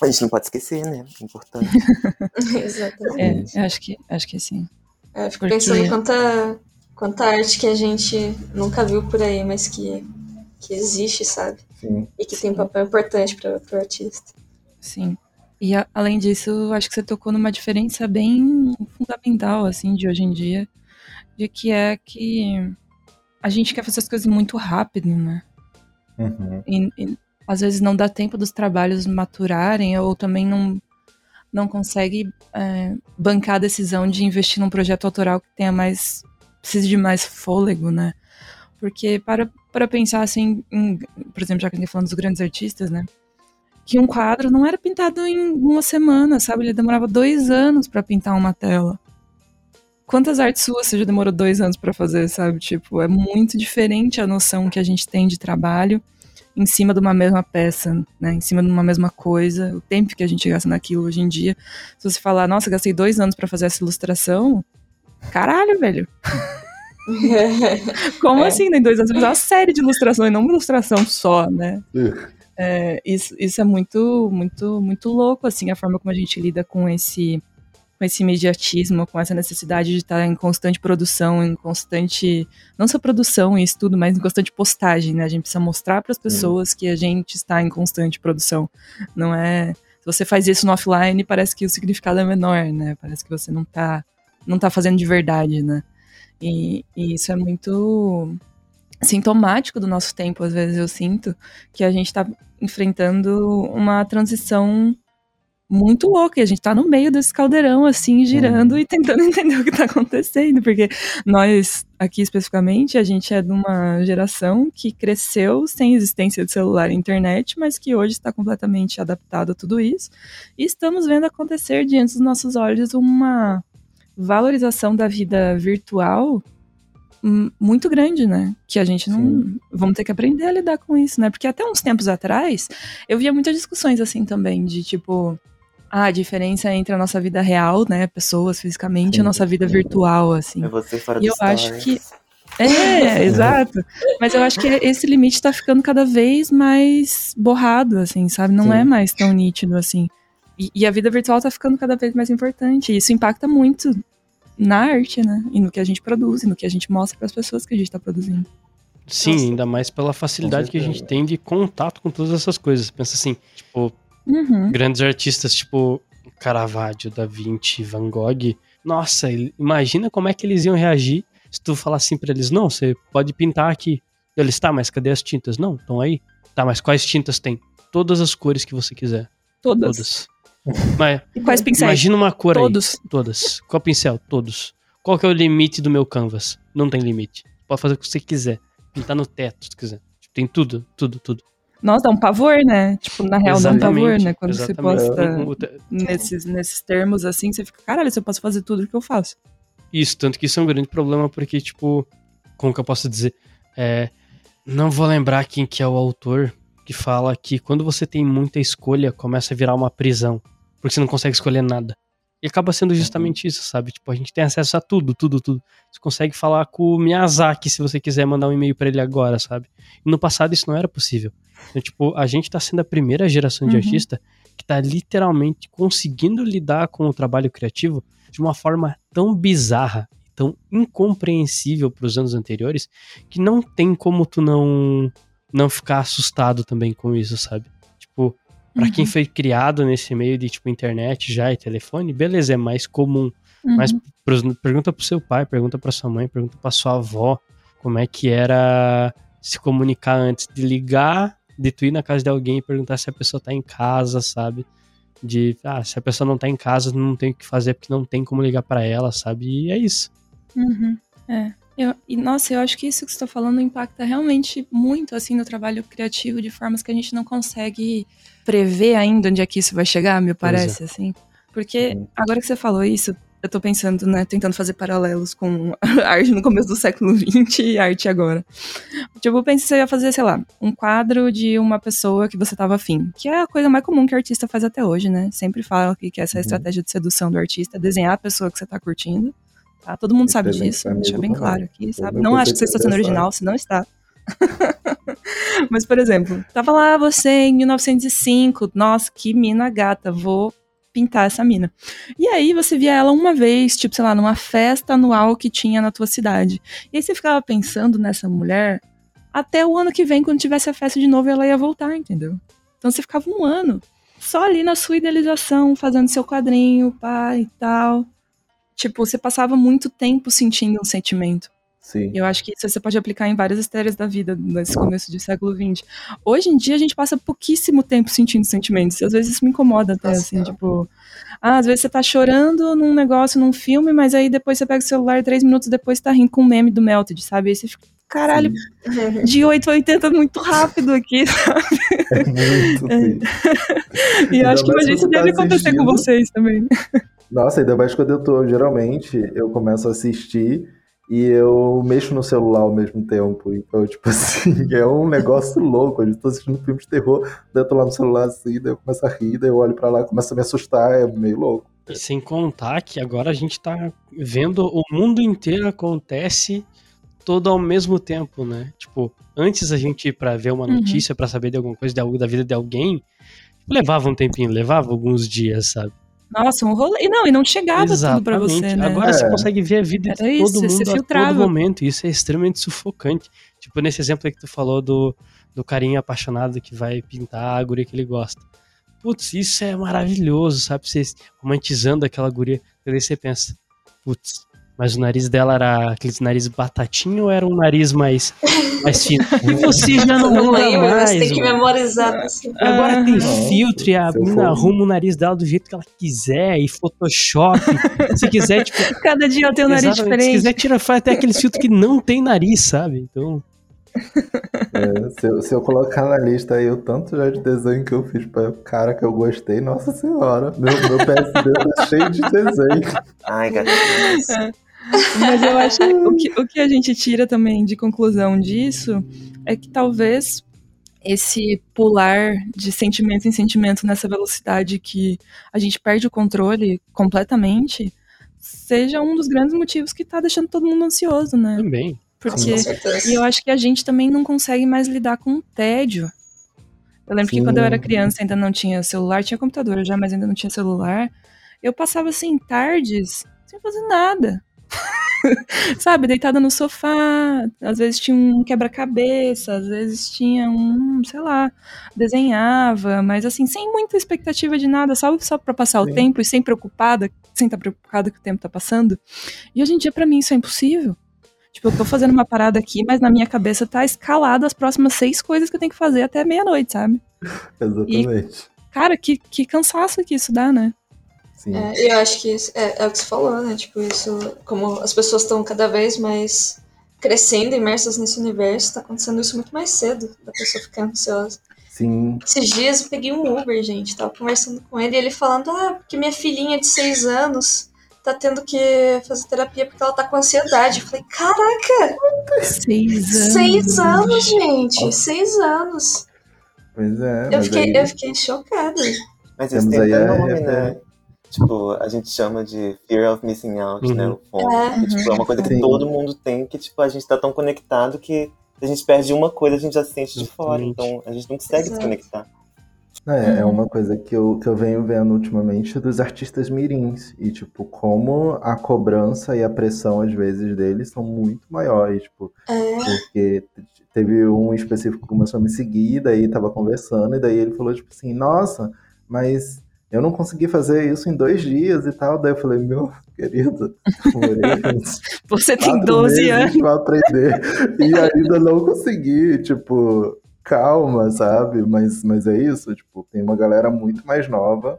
a gente não pode esquecer, né? É importante. Exatamente. É, acho que, acho que sim. É, fico Porque... pensando quanta, quanta arte que a gente nunca viu por aí, mas que, que existe, sabe? Sim. E que tem um papel importante para o artista. Sim. E a, além disso, acho que você tocou numa diferença bem fundamental, assim, de hoje em dia, de que é que a gente quer fazer as coisas muito rápido, né? Uhum. E, e, às vezes não dá tempo dos trabalhos maturarem, ou também não, não consegue é, bancar a decisão de investir num projeto autoral que tenha mais. precise de mais fôlego, né? Porque para, para pensar assim, em, por exemplo, já que a gente tá falando dos grandes artistas, né? que um quadro não era pintado em uma semana, sabe? Ele demorava dois anos para pintar uma tela. Quantas artes suas você já demorou dois anos para fazer, sabe? Tipo, é muito diferente a noção que a gente tem de trabalho em cima de uma mesma peça, né? Em cima de uma mesma coisa, o tempo que a gente gasta naquilo hoje em dia. Se você falar, nossa, gastei dois anos para fazer essa ilustração, caralho, velho. Como é. assim, né? Em dois anos você uma série de ilustrações, não uma ilustração só, né? É, isso, isso é muito, muito, muito louco, assim, a forma como a gente lida com esse, com esse imediatismo, com essa necessidade de estar em constante produção, em constante, não só produção e estudo, mas em constante postagem, né? A gente precisa mostrar para as pessoas que a gente está em constante produção. Não é, se você faz isso no offline, parece que o significado é menor, né? Parece que você não está não tá fazendo de verdade, né? E, e isso é muito sintomático do nosso tempo, às vezes eu sinto, que a gente está enfrentando uma transição muito louca, e a gente tá no meio desse caldeirão, assim, girando uhum. e tentando entender o que tá acontecendo, porque nós, aqui especificamente, a gente é de uma geração que cresceu sem existência de celular e internet, mas que hoje está completamente adaptado a tudo isso, e estamos vendo acontecer diante dos nossos olhos uma valorização da vida virtual muito grande, né? Que a gente não. Sim. Vamos ter que aprender a lidar com isso, né? Porque até uns tempos atrás, eu via muitas discussões assim também, de tipo. Ah, a diferença entre a nossa vida real, né? Pessoas fisicamente, Sim. e a nossa vida virtual, assim. É você fora e eu acho que. É, exato. Mas eu acho que esse limite tá ficando cada vez mais borrado, assim, sabe? Não Sim. é mais tão nítido assim. E, e, a vida virtual tá ficando cada vez mais importante. E isso impacta muito na arte, né? E no que a gente produz, e no que a gente mostra para as pessoas que a gente está produzindo. Sim, Nossa. ainda mais pela facilidade que a gente tem de contato com todas essas coisas. Pensa assim, tipo, uhum. grandes artistas tipo Caravaggio, Da Vinci, Van Gogh. Nossa, imagina como é que eles iam reagir se tu falar assim pra eles: não, você pode pintar aqui. Eles, tá, mas cadê as tintas? Não, estão aí. Tá, mas quais tintas tem? Todas as cores que você quiser. Todas. Todas. Mas, e quais pincéis? Imagina uma cor todos. aí. Todas. Qual pincel? Todos. Qual que é o limite do meu canvas? Não tem limite. Pode fazer o que você quiser. Pintar no teto, se quiser. Tem tudo, tudo, tudo. Nossa, dá um pavor, né? Tipo, na real exatamente, dá um pavor, né? Quando exatamente. você posta nesses, nesses termos assim, você fica, caralho, se eu posso fazer tudo o que eu faço. Isso, tanto que isso é um grande problema, porque, tipo, como que eu posso dizer? É, não vou lembrar quem que é o autor que fala que quando você tem muita escolha, começa a virar uma prisão porque você não consegue escolher nada. E acaba sendo justamente isso, sabe? Tipo, a gente tem acesso a tudo, tudo, tudo. Você consegue falar com o Miyazaki se você quiser mandar um e-mail para ele agora, sabe? E no passado isso não era possível. Então, tipo, a gente tá sendo a primeira geração de uhum. artista que tá literalmente conseguindo lidar com o trabalho criativo de uma forma tão bizarra, tão incompreensível para os anos anteriores, que não tem como tu não não ficar assustado também com isso, sabe? Tipo, Para uhum. quem foi criado nesse meio de tipo internet já e telefone, beleza, é mais comum. Uhum. Mas pros, pergunta pro seu pai, pergunta pra sua mãe, pergunta pra sua avó como é que era se comunicar antes de ligar, de tu ir na casa de alguém e perguntar se a pessoa tá em casa, sabe? De, ah, se a pessoa não tá em casa, não tem o que fazer porque não tem como ligar para ela, sabe? E é isso. Uhum. É. Eu, e, nossa, eu acho que isso que você está falando impacta realmente muito assim no trabalho criativo de formas que a gente não consegue prever ainda onde é que isso vai chegar, me parece, é. assim. Porque agora que você falou isso, eu tô pensando, né, tentando fazer paralelos com a arte no começo do século XX e arte agora. Tipo, eu pensei que você ia fazer, sei lá, um quadro de uma pessoa que você tava afim, que é a coisa mais comum que o artista faz até hoje, né? Sempre fala que, que essa é a uhum. estratégia de sedução do artista, desenhar a pessoa que você tá curtindo, tá? Todo mundo sabe disso, deixa bem claro aqui, sabe? Não acho que você está sendo original, se não está. Mas, por exemplo, tava lá você em 1905, nossa, que mina gata, vou pintar essa mina. E aí você via ela uma vez, tipo, sei lá, numa festa anual que tinha na tua cidade. E aí você ficava pensando nessa mulher até o ano que vem, quando tivesse a festa de novo, ela ia voltar, entendeu? Então você ficava um ano só ali na sua idealização, fazendo seu quadrinho, pá e tal. Tipo, você passava muito tempo sentindo um sentimento. Sim. Eu acho que isso você pode aplicar em várias esferas da vida nesse começo do século XX. Hoje em dia a gente passa pouquíssimo tempo sentindo sentimentos. Às vezes isso me incomoda até, Nossa, assim, tipo. Ah, às vezes você tá chorando num negócio, num filme, mas aí depois você pega o celular três minutos depois tá rindo com um meme do Melted, sabe? Aí você fica, caralho, sim. de 8 a 80 muito rápido aqui, sabe? É muito, sim. e eu acho que isso deve tá acontecer com vocês também. Nossa, ainda mais quando eu tô, geralmente, eu começo a assistir e eu mexo no celular ao mesmo tempo. Então, tipo assim, é um negócio louco. Eu estou assistindo um filme de terror, daí eu tô lá no celular assim, daí eu começo a rir, daí eu olho pra lá, começa a me assustar, é meio louco. E sem contar que agora a gente tá vendo o mundo inteiro acontece todo ao mesmo tempo, né? Tipo, antes a gente ir pra ver uma uhum. notícia, uhum. para saber de alguma coisa de algo da vida de alguém, levava um tempinho, levava alguns dias, sabe? Nossa, um rolê. E não, e não chegava Exatamente. tudo pra você, né? Agora é. você consegue ver a vida Era de todo isso, mundo a todo momento. E isso é extremamente sufocante. Tipo, nesse exemplo aí que tu falou do, do carinha apaixonado que vai pintar a guria que ele gosta. Putz, isso é maravilhoso, sabe? Você romantizando aquela guria. E aí você pensa, putz, mas o nariz dela era aquele nariz batatinho ou era um nariz mais, mais fino? E você já não, não lembra mais. Você tem que memorizar. Assim. Agora ah, tem filtro e a menina arruma o nariz dela do jeito que ela quiser e Photoshop. se quiser, tipo. Cada dia ela tem um nariz diferente. Se quiser, tira, faz até aquele filtro que não tem nariz, sabe? Então. É, se, eu, se, eu, colocar na lista aí o tanto já de desenho que eu fiz pra cara que eu gostei, nossa senhora, meu, meu PSD tá cheio de desenho. Ai, gatinhos. Mas eu acho que o, que o que a gente tira também de conclusão disso é que talvez esse pular de sentimento em sentimento nessa velocidade que a gente perde o controle completamente seja um dos grandes motivos que tá deixando todo mundo ansioso, né? Também. Porque e eu acho que a gente também não consegue mais lidar com o tédio. Eu lembro Sim. que quando eu era criança ainda não tinha celular, tinha computador já, mas ainda não tinha celular. Eu passava assim tardes sem fazer nada. Sabe, deitada no sofá, às vezes tinha um quebra-cabeça, às vezes tinha um, sei lá, desenhava, mas assim, sem muita expectativa de nada, só, só pra passar Sim. o tempo e sem preocupada, sem estar preocupada que o tempo tá passando. E hoje em dia, para mim, isso é impossível. Tipo, eu tô fazendo uma parada aqui, mas na minha cabeça tá escalado as próximas seis coisas que eu tenho que fazer até meia-noite, sabe? Exatamente. E, cara, que, que cansaço que isso dá, né? Sim. É, eu acho que é, é, o que você falou, né? Tipo, isso, como as pessoas estão cada vez mais crescendo, imersas nesse universo, tá acontecendo isso muito mais cedo, da pessoa ficar ansiosa. Sim. Esses dias eu peguei um Uber, gente, tava conversando com ele, e ele falando, ah, porque minha filhinha de seis anos tá tendo que fazer terapia porque ela tá com ansiedade. Eu falei, caraca! Seis anos. Seis anos, gente. Nossa. Seis anos. Pois é. Eu fiquei, aí... eu fiquei chocada. Mas isso tem até nome, né? Tipo, a gente chama de fear of missing out, né, uhum. né? O FOMO. É. Que, tipo, é uma coisa que Sim. todo mundo tem, que tipo, a gente tá tão conectado que se a gente perde uma coisa, a gente já se sente de fora. Então a gente não consegue Exato. desconectar. É, é uma coisa que eu, que eu venho vendo ultimamente dos artistas mirins. E, tipo, como a cobrança e a pressão, às vezes, deles são muito maiores. Tipo, é. porque teve um específico que começou a me seguir, daí tava conversando, e daí ele falou, tipo assim, nossa, mas eu não consegui fazer isso em dois dias e tal. Daí eu falei, meu querido, você tem 12 anos para aprender e ainda não consegui, tipo, calma, sabe? Mas, mas é isso, tipo, tem uma galera muito mais nova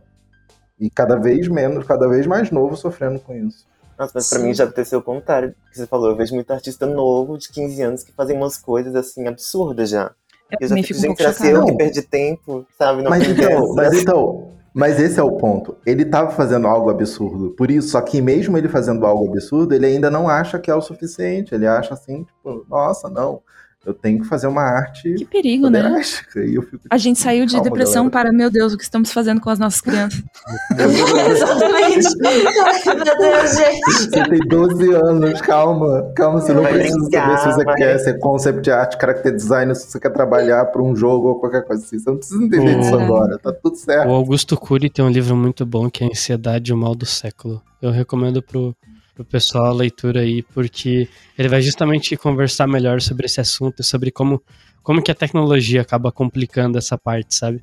e cada vez menos, cada vez mais novo sofrendo com isso. Nossa, mas pra mim já aconteceu o contrário que você falou. Eu vejo muito artista novo, de 15 anos, que fazem umas coisas assim absurdas já. Eu, Eu já fico, fico um gente, pouco será que eu que perdi tempo, sabe? Não Mas tem então, mas então, mas esse é o ponto. Ele tava fazendo algo absurdo. Por isso, só que mesmo ele fazendo algo absurdo, ele ainda não acha que é o suficiente. Ele acha assim, tipo, nossa, não. Eu tenho que fazer uma arte Que perigo, né? drástica. E eu fico, A gente saiu de depressão galera. para, meu Deus, o que estamos fazendo com as nossas crianças? Exatamente. Meu Deus, gente. Você tem 12 anos, calma, calma, você não Vai precisa brincar, saber se você vai. quer ser concept art, character designer, se você quer trabalhar para um jogo ou qualquer coisa assim. Você não precisa entender Hum. disso agora, tá tudo certo. O Augusto Cury tem um livro muito bom que é Ansiedade e o Mal do Século. Eu recomendo pro, pro pessoal a leitura aí, porque ele vai justamente conversar melhor sobre esse assunto, sobre como, como que a tecnologia acaba complicando essa parte, sabe?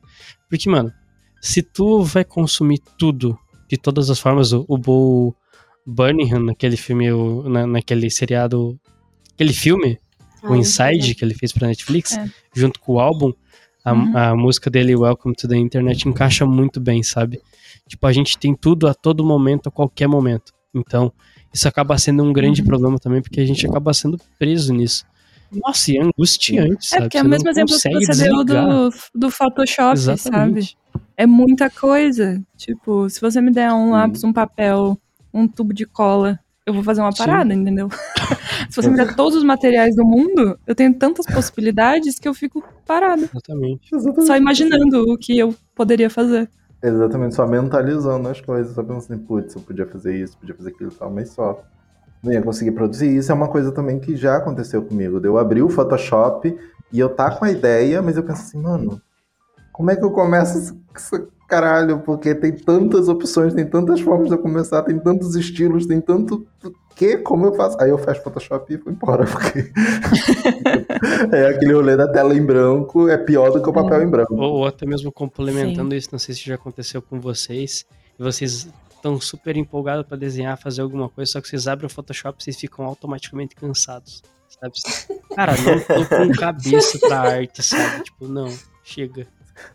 Porque, mano, se tu vai consumir tudo, de todas as formas, o, o Bo Birmingham, naquele filme, o- na, naquele seriado, aquele filme, o Ai, Inside, que ele fez pra Netflix, É. junto com o álbum, a, Uhum. a música dele, Welcome to the Internet, encaixa muito bem, sabe? Tipo, a gente tem tudo a todo momento, a qualquer momento. Então, isso acaba sendo um grande Uhum. problema também, porque a gente acaba sendo preso nisso. Nossa, e é angustiante, É sabe? porque é o mesmo exemplo que você deu desligar. do, do Photoshop, Exatamente. sabe? É muita coisa. Tipo, se você me der um lápis, um papel, um tubo de cola, eu vou fazer uma Sim. parada, entendeu? se você me der todos os materiais do mundo, eu tenho tantas possibilidades que eu fico parada. Exatamente. Exatamente. Só imaginando o que eu poderia fazer. Exatamente, só mentalizando as coisas, só pensando assim, putz, eu podia fazer isso, podia fazer aquilo e tal, mas só. Não ia conseguir produzir. Isso é uma coisa também que já aconteceu comigo. Eu abri o Photoshop e eu tá com a ideia, mas eu penso assim, mano, como é que eu começo isso- caralho? Porque tem tantas opções, tem tantas formas de eu começar, tem tantos estilos, tem tanto. Que? Como eu faço? Aí eu fecho Photoshop e vou embora, porque. é aquele rolê da tela em branco é pior do que o papel em branco. Ou, ou até mesmo complementando isso, não sei se já aconteceu com vocês, e vocês estão super empolgados pra desenhar, fazer alguma coisa, só que vocês abrem o Photoshop e vocês ficam automaticamente cansados, sabe? Cara, não tô com cabeça pra arte, sabe? Tipo, não, chega.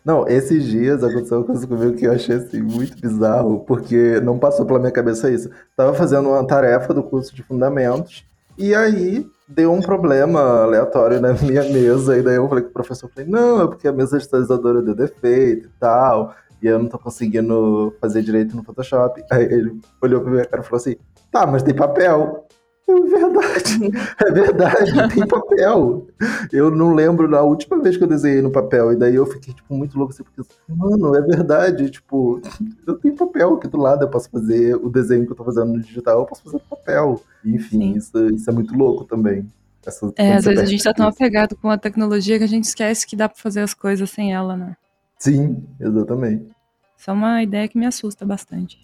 Não, esses dias aconteceu uma coisa comigo que eu achei assim, muito bizarro, porque não passou pela minha cabeça isso. Tava fazendo uma tarefa do curso de fundamentos, e aí deu um problema aleatório na minha mesa, e daí eu falei com o professor, falei, não, é porque a mesa digitalizadora deu defeito e tal, e eu não tô conseguindo fazer direito no Photoshop. Aí ele olhou pra minha cara e falou assim, tá, mas tem papel. É verdade, é verdade, tem papel. Eu não lembro da última vez que eu desenhei no papel, e daí eu fiquei, tipo, muito louco, assim, porque, mano, é verdade, tipo, eu tenho papel aqui do lado, eu posso fazer o desenho que eu tô fazendo no digital, eu posso fazer no papel. Enfim, isso, isso é muito louco também. Essa- É, às vezes a gente tá tão apegado com a tecnologia que a gente esquece que dá pra fazer as coisas sem ela, né? Sim, exatamente. Isso é uma ideia que me assusta bastante.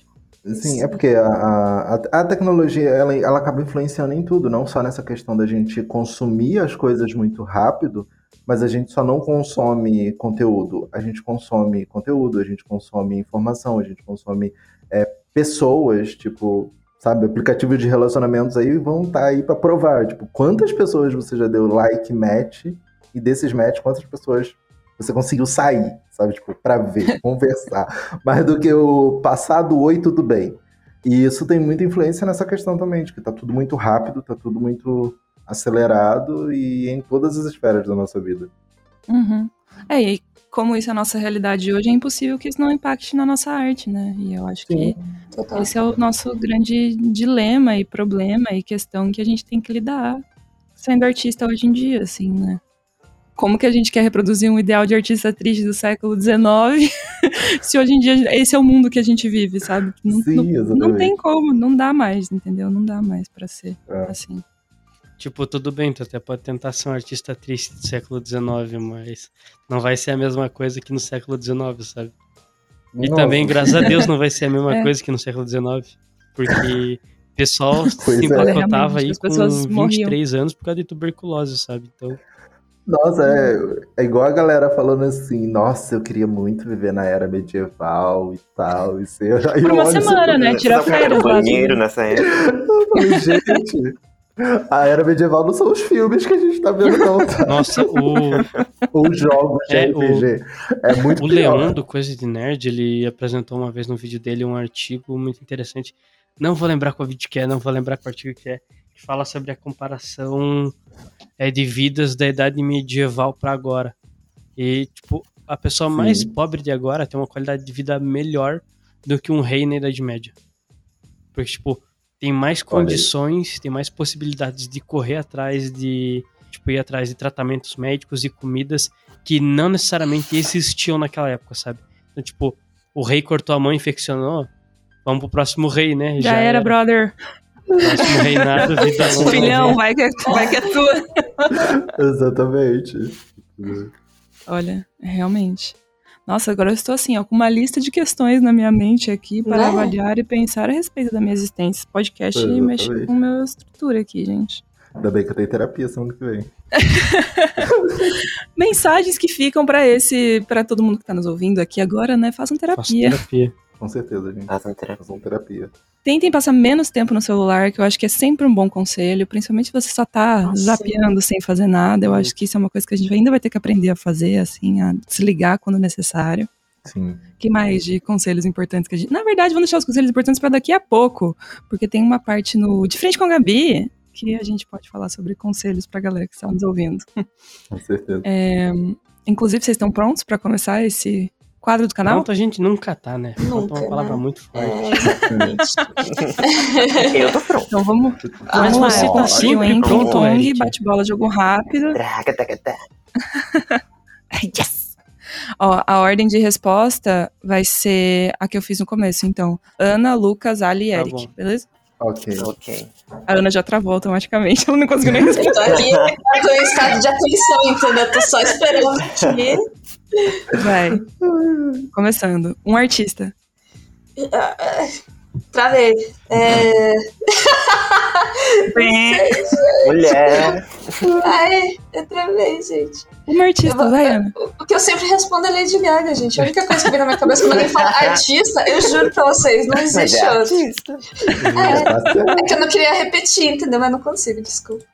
Sim, é porque a, a, a tecnologia ela, ela acaba influenciando em tudo, não só nessa questão da gente consumir as coisas muito rápido, mas a gente só não consome conteúdo. A gente consome conteúdo, a gente consome informação, a gente consome é, pessoas, tipo, sabe, aplicativos de relacionamentos aí vão estar aí para provar, tipo, quantas pessoas você já deu like, match, e desses match, quantas pessoas você conseguiu sair, sabe, tipo, para ver, conversar, mais do que o passado oi, tudo bem. E isso tem muita influência nessa questão também, de que tá tudo muito rápido, tá tudo muito acelerado e em todas as esferas da nossa vida. Uhum. É, e como isso é a nossa realidade hoje, é impossível que isso não impacte na nossa arte, né? E eu acho que Total. esse é o nosso grande dilema e problema e questão que a gente tem que lidar sendo artista hoje em dia, assim, né? Como que a gente quer reproduzir um ideal de artista triste do século XIX se hoje em dia esse é o mundo que a gente vive, sabe? Não, Sim, não, não tem como, não dá mais, entendeu? Não dá mais pra ser É. assim. Tipo, tudo bem, tu até pode tentar ser um artista triste do século XIX, mas não vai ser a mesma coisa que no século XIX, sabe? E Nossa. também, graças a Deus, não vai ser a mesma É. coisa que no século XIX. Porque o pessoal Pois se é. empacotava Realmente, aí com morriam. 23 anos por causa de tuberculose, sabe? Então, Nossa, é, é igual a galera falando assim, nossa, eu queria muito viver na era medieval e tal. E ser... Aí Por eu uma assim semana, né? Tira Só ficar férias banheiro nessa época. Eu falei, gente, a era medieval não são os filmes que a gente tá vendo, não, tá? nossa, o, Os jogos de É, RPG. É muito o pior. Leão do Coisa de Nerd, ele apresentou uma vez no vídeo dele um artigo muito interessante Não vou lembrar qual vídeo que é, não vou lembrar qual artigo que é. Que fala sobre a comparação é, de vidas da idade medieval para agora. E, tipo, a pessoa Sim. mais pobre de agora tem uma qualidade de vida melhor do que um rei na Idade Média. Porque, tipo, tem mais condições, tem mais possibilidades de correr atrás de. Tipo, ir atrás de tratamentos médicos e comidas que não necessariamente existiam naquela época, sabe? Então, tipo, o rei cortou a mão e infeccionou. Vamos pro próximo rei, né? Já, era, brother. Próximo reinado, vida longa. Filhão, vai que, é- vai que é tua. Exatamente. Olha, realmente. Nossa, agora eu estou assim, ó, com uma lista de questões na minha mente aqui para Né? avaliar e pensar a respeito da minha existência. Esse podcast Exatamente. mexe com a minha estrutura aqui, gente. Ainda bem que eu tenho terapia semana que vem. Mensagens que ficam para esse, para todo mundo que tá nos ouvindo aqui agora, né? Façam terapia. terapia. Com certeza, gente. Façam terapia. Façam terapia. Tentem passar menos tempo no celular, que eu acho que é sempre um bom conselho, principalmente se você só tá Nossa. zapeando sem fazer nada. Eu acho que isso é uma coisa que a gente ainda vai ter que aprender a fazer, assim, a desligar quando necessário. Sim. que mais de conselhos importantes que a gente. Na verdade, vamos deixar os conselhos importantes para daqui a pouco, porque tem uma parte no De Frente com a Gabi que a gente pode falar sobre conselhos pra galera que está nos ouvindo. Com certeza. É, inclusive, vocês estão prontos para começar esse quadro do canal? Pronto, a gente nunca tá, né? Nunca, uma palavra né? muito forte. É, exatamente. Eu tô pronto. Então vamos, Mas vamos você tá sempre pronto, Eric. bate bola, jogo rápido. Traga. Yes! Ó, a ordem de resposta vai ser a que eu fiz no começo, então. Ana, Lucas, Ali e Tá Eric, bom. beleza? Ok. Ok. A Ana já travou automaticamente, ela não conseguiu nem Eu responder. tô aqui, eu tô em estado de atenção, entendeu? Eu tô só esperando aqui. Vai. Começando. Um artista. Travei. É... Mulher. Ai, eu travei, gente. Um artista, vou- vai, Ana. O que eu sempre respondo é Lady Gaga, gente. A única coisa que vem na minha cabeça quando alguém fala artista, eu juro pra vocês, não Mas existe é outro. artista. É, é que eu não queria repetir, entendeu? Mas não consigo, desculpa.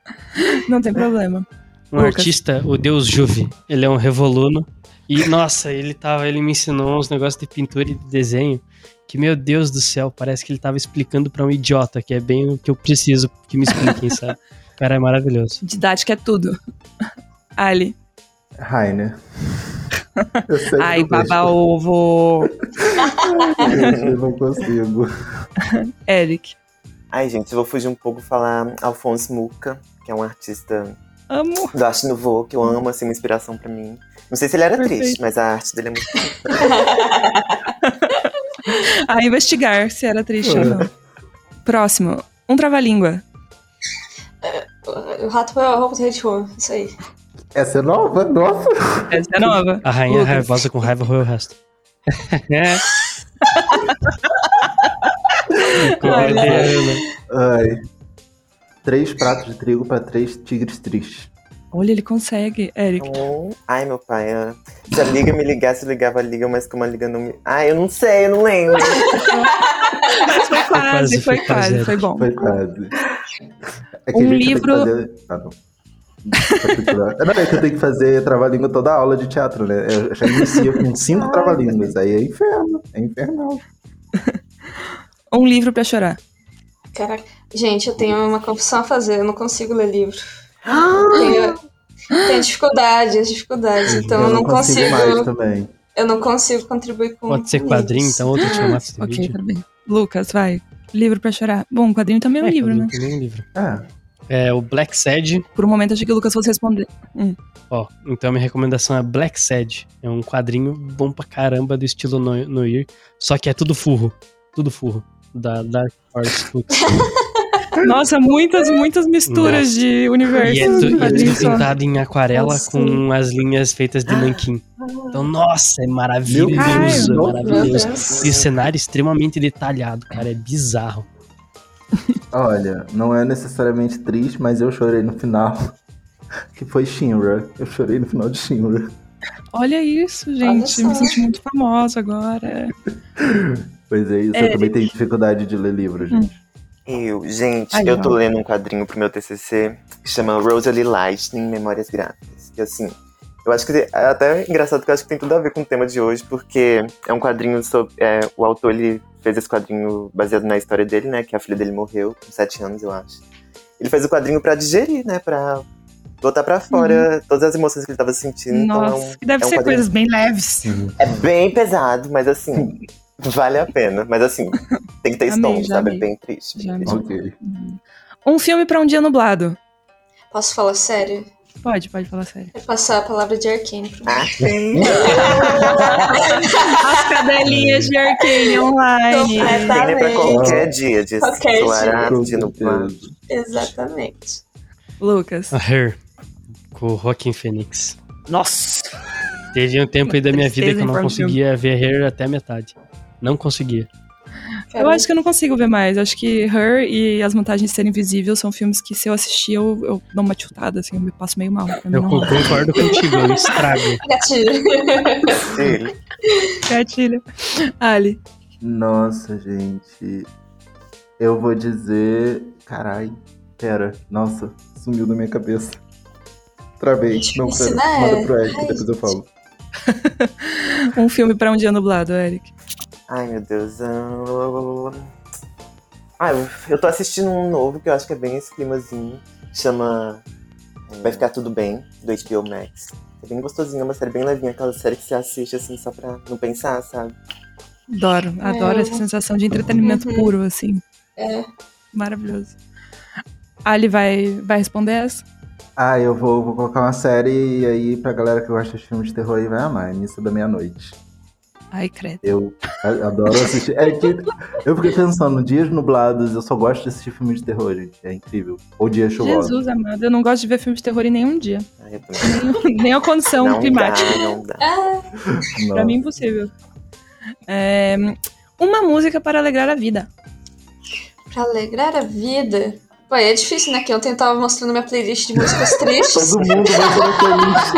Não tem problema. Um Lucas. artista, o Deus Juve, ele é um revoluno. E, nossa, ele tava, ele me ensinou uns negócios de pintura e de desenho. Que, meu Deus do céu, parece que ele tava explicando pra um idiota, que é bem o que eu preciso que me expliquem, sabe? O cara é maravilhoso. Didática é tudo. Ali. Rainer. Eu sei que Ai, baba ovo. Eu não consigo. Eric. Ai, gente, eu vou fugir um pouco e falar Alphonse Muca, que é um artista Amo. do Arte Nouveau, que eu amo, assim, uma inspiração pra mim. Não sei se ele era Perfeito. triste, mas a arte dele é muito A investigar se era triste ou não. Próximo. Um trava-língua. O rato foi a roupa do Rei Isso aí. Essa é nova? Nossa. Essa é nova. A rainha Lucas. raivosa com raiva roeu o resto. é. Ana. Ai. Três pratos de trigo pra três tigres tristes. Olha, ele consegue, Eric. bom. Ai, meu pai, ah, se a liga me ligasse, eu ligava a liga, mas como a liga não me. Ai, eu não sei, eu não lembro. Mas foi quase, quase, foi foi quase, foi bom. Foi quase. É Um livro- fazer- Ah, não. É que eu tenho que fazer trava-língua toda a aula de teatro, né? Eu já inicio com cinco trava-línguas. Aí é inferno. É infernal. Um livro pra chorar. Caraca. Gente, eu tenho uma confissão a fazer. Eu não consigo ler livro. Tenho, tenho dificuldades, dificuldades. Então eu não consigo. mais também. Eu não consigo contribuir com. Pode ser quadrinho, então, outro formato de Ok, vídeo. tudo bem. Lucas, vai. Livro pra chorar. Bom, quadrinho também é um livro, né? também é um livro. Ah, É o Black Sad. Por um momento achei que o Lucas fosse responder. Ó, então minha recomendação é Black Sad. É um quadrinho bom pra caramba do estilo no- Noir, só que é tudo furro. Tudo furro. Da Dark Horse Books. Nossa, muitas, muitas misturas Nossa. de universos. E é, tu- e é pintado em aquarela Nossa. com as linhas feitas de nanquim. Então, nossa, é maravilhoso, Deus. é maravilhoso. E o cenário é extremamente detalhado, cara, é bizarro. olha, não é necessariamente triste, mas eu chorei no final. Que foi Shinra. Eu chorei no final de Shinra. Olha isso, Olha gente. Eu me senti muito famosa agora. Pois é isso. Eric. Eu também tenho dificuldade de ler livro, gente. Eu, gente, Ai, eu tô não. lendo um quadrinho pro meu TCC que chama Rosalie Lightning Memórias Gráficas. Que assim, eu acho que é até engraçado que eu acho que tem tudo a ver com o tema de hoje, porque é um quadrinho sobre. é, o autor ele fez esse quadrinho baseado na história dele, né? Que a filha dele morreu com sete anos, eu acho. Ele fez o quadrinho pra digerir, né? Pra botar pra fora todas as emoções que ele tava sentindo. então é Nossa, um- que deve é um ser quadrinho- coisas bem leves. É bem pesado, mas assim, vale a pena. Mas assim, tem que ter estômago, sabe? É amei. bem triste. Já bem amei. triste. Ok. Um filme pra um dia nublado. Posso falar sério? Pode, pode falar sério. Vou passar a palavra de Arcane pro Ah, As cadelinhas de Arcane online. Nem pra qualquer dia de Qualquer ensolarado, Com de nublado. Exatamente. Lucas. A Her, com o Joaquin Phoenix. Nossa. Teve um tempo aí da minha vida que eu não conseguia ver Her até a metade. Não conseguia. Eu acho que eu não consigo ver mais. Acho que Her e As Vantagens de Ser Invisível são filmes que, se eu assistir, eu, eu dou uma tiltada, assim, eu me passo meio mal. Eu concordo contigo, eu estrago. Gatilho. Gatilho. Ali. Nossa, gente. Eu vou dizer. Carai. Pera. Nossa, sumiu da minha cabeça. Travei. Não, pera. né? Manda pro Eric, Ai, depois eu falo. Um filme pra um dia nublado, Eric. Ai, meu Deus. ah, Ah, eu- eu tô assistindo um novo que eu acho que é bem esse climazinho. Chama Vai Ficar Tudo Bem, do HBO Max. É bem gostosinho, é uma série bem levinha, aquela série que você assiste assim só pra não pensar, sabe? Adoro, adoro É. essa sensação de entretenimento Uhum. puro, assim. É. Maravilhoso. Ali vai, vai responder essa? Ah, eu vou, vou colocar uma série e aí pra galera que gosta de filmes de terror aí vai amar. Missa da Meia-Noite. Ai, credo. Eu a- adoro assistir. É que eu fiquei pensando, dias nublados, eu só gosto de assistir filme de terror, gente. É incrível. Ou dias chuvosos. Jesus amado, eu não gosto de ver filme de terror em nenhum dia. Ai, eu também- Nem, nem a condição não climática. dá, não dá. Pra Não. mim, impossível. É, uma música para alegrar a vida. Pra alegrar a vida. Pô, é difícil, né? Que ontem eu tava mostrando minha playlist de músicas tristes. Todo mundo vai feliz.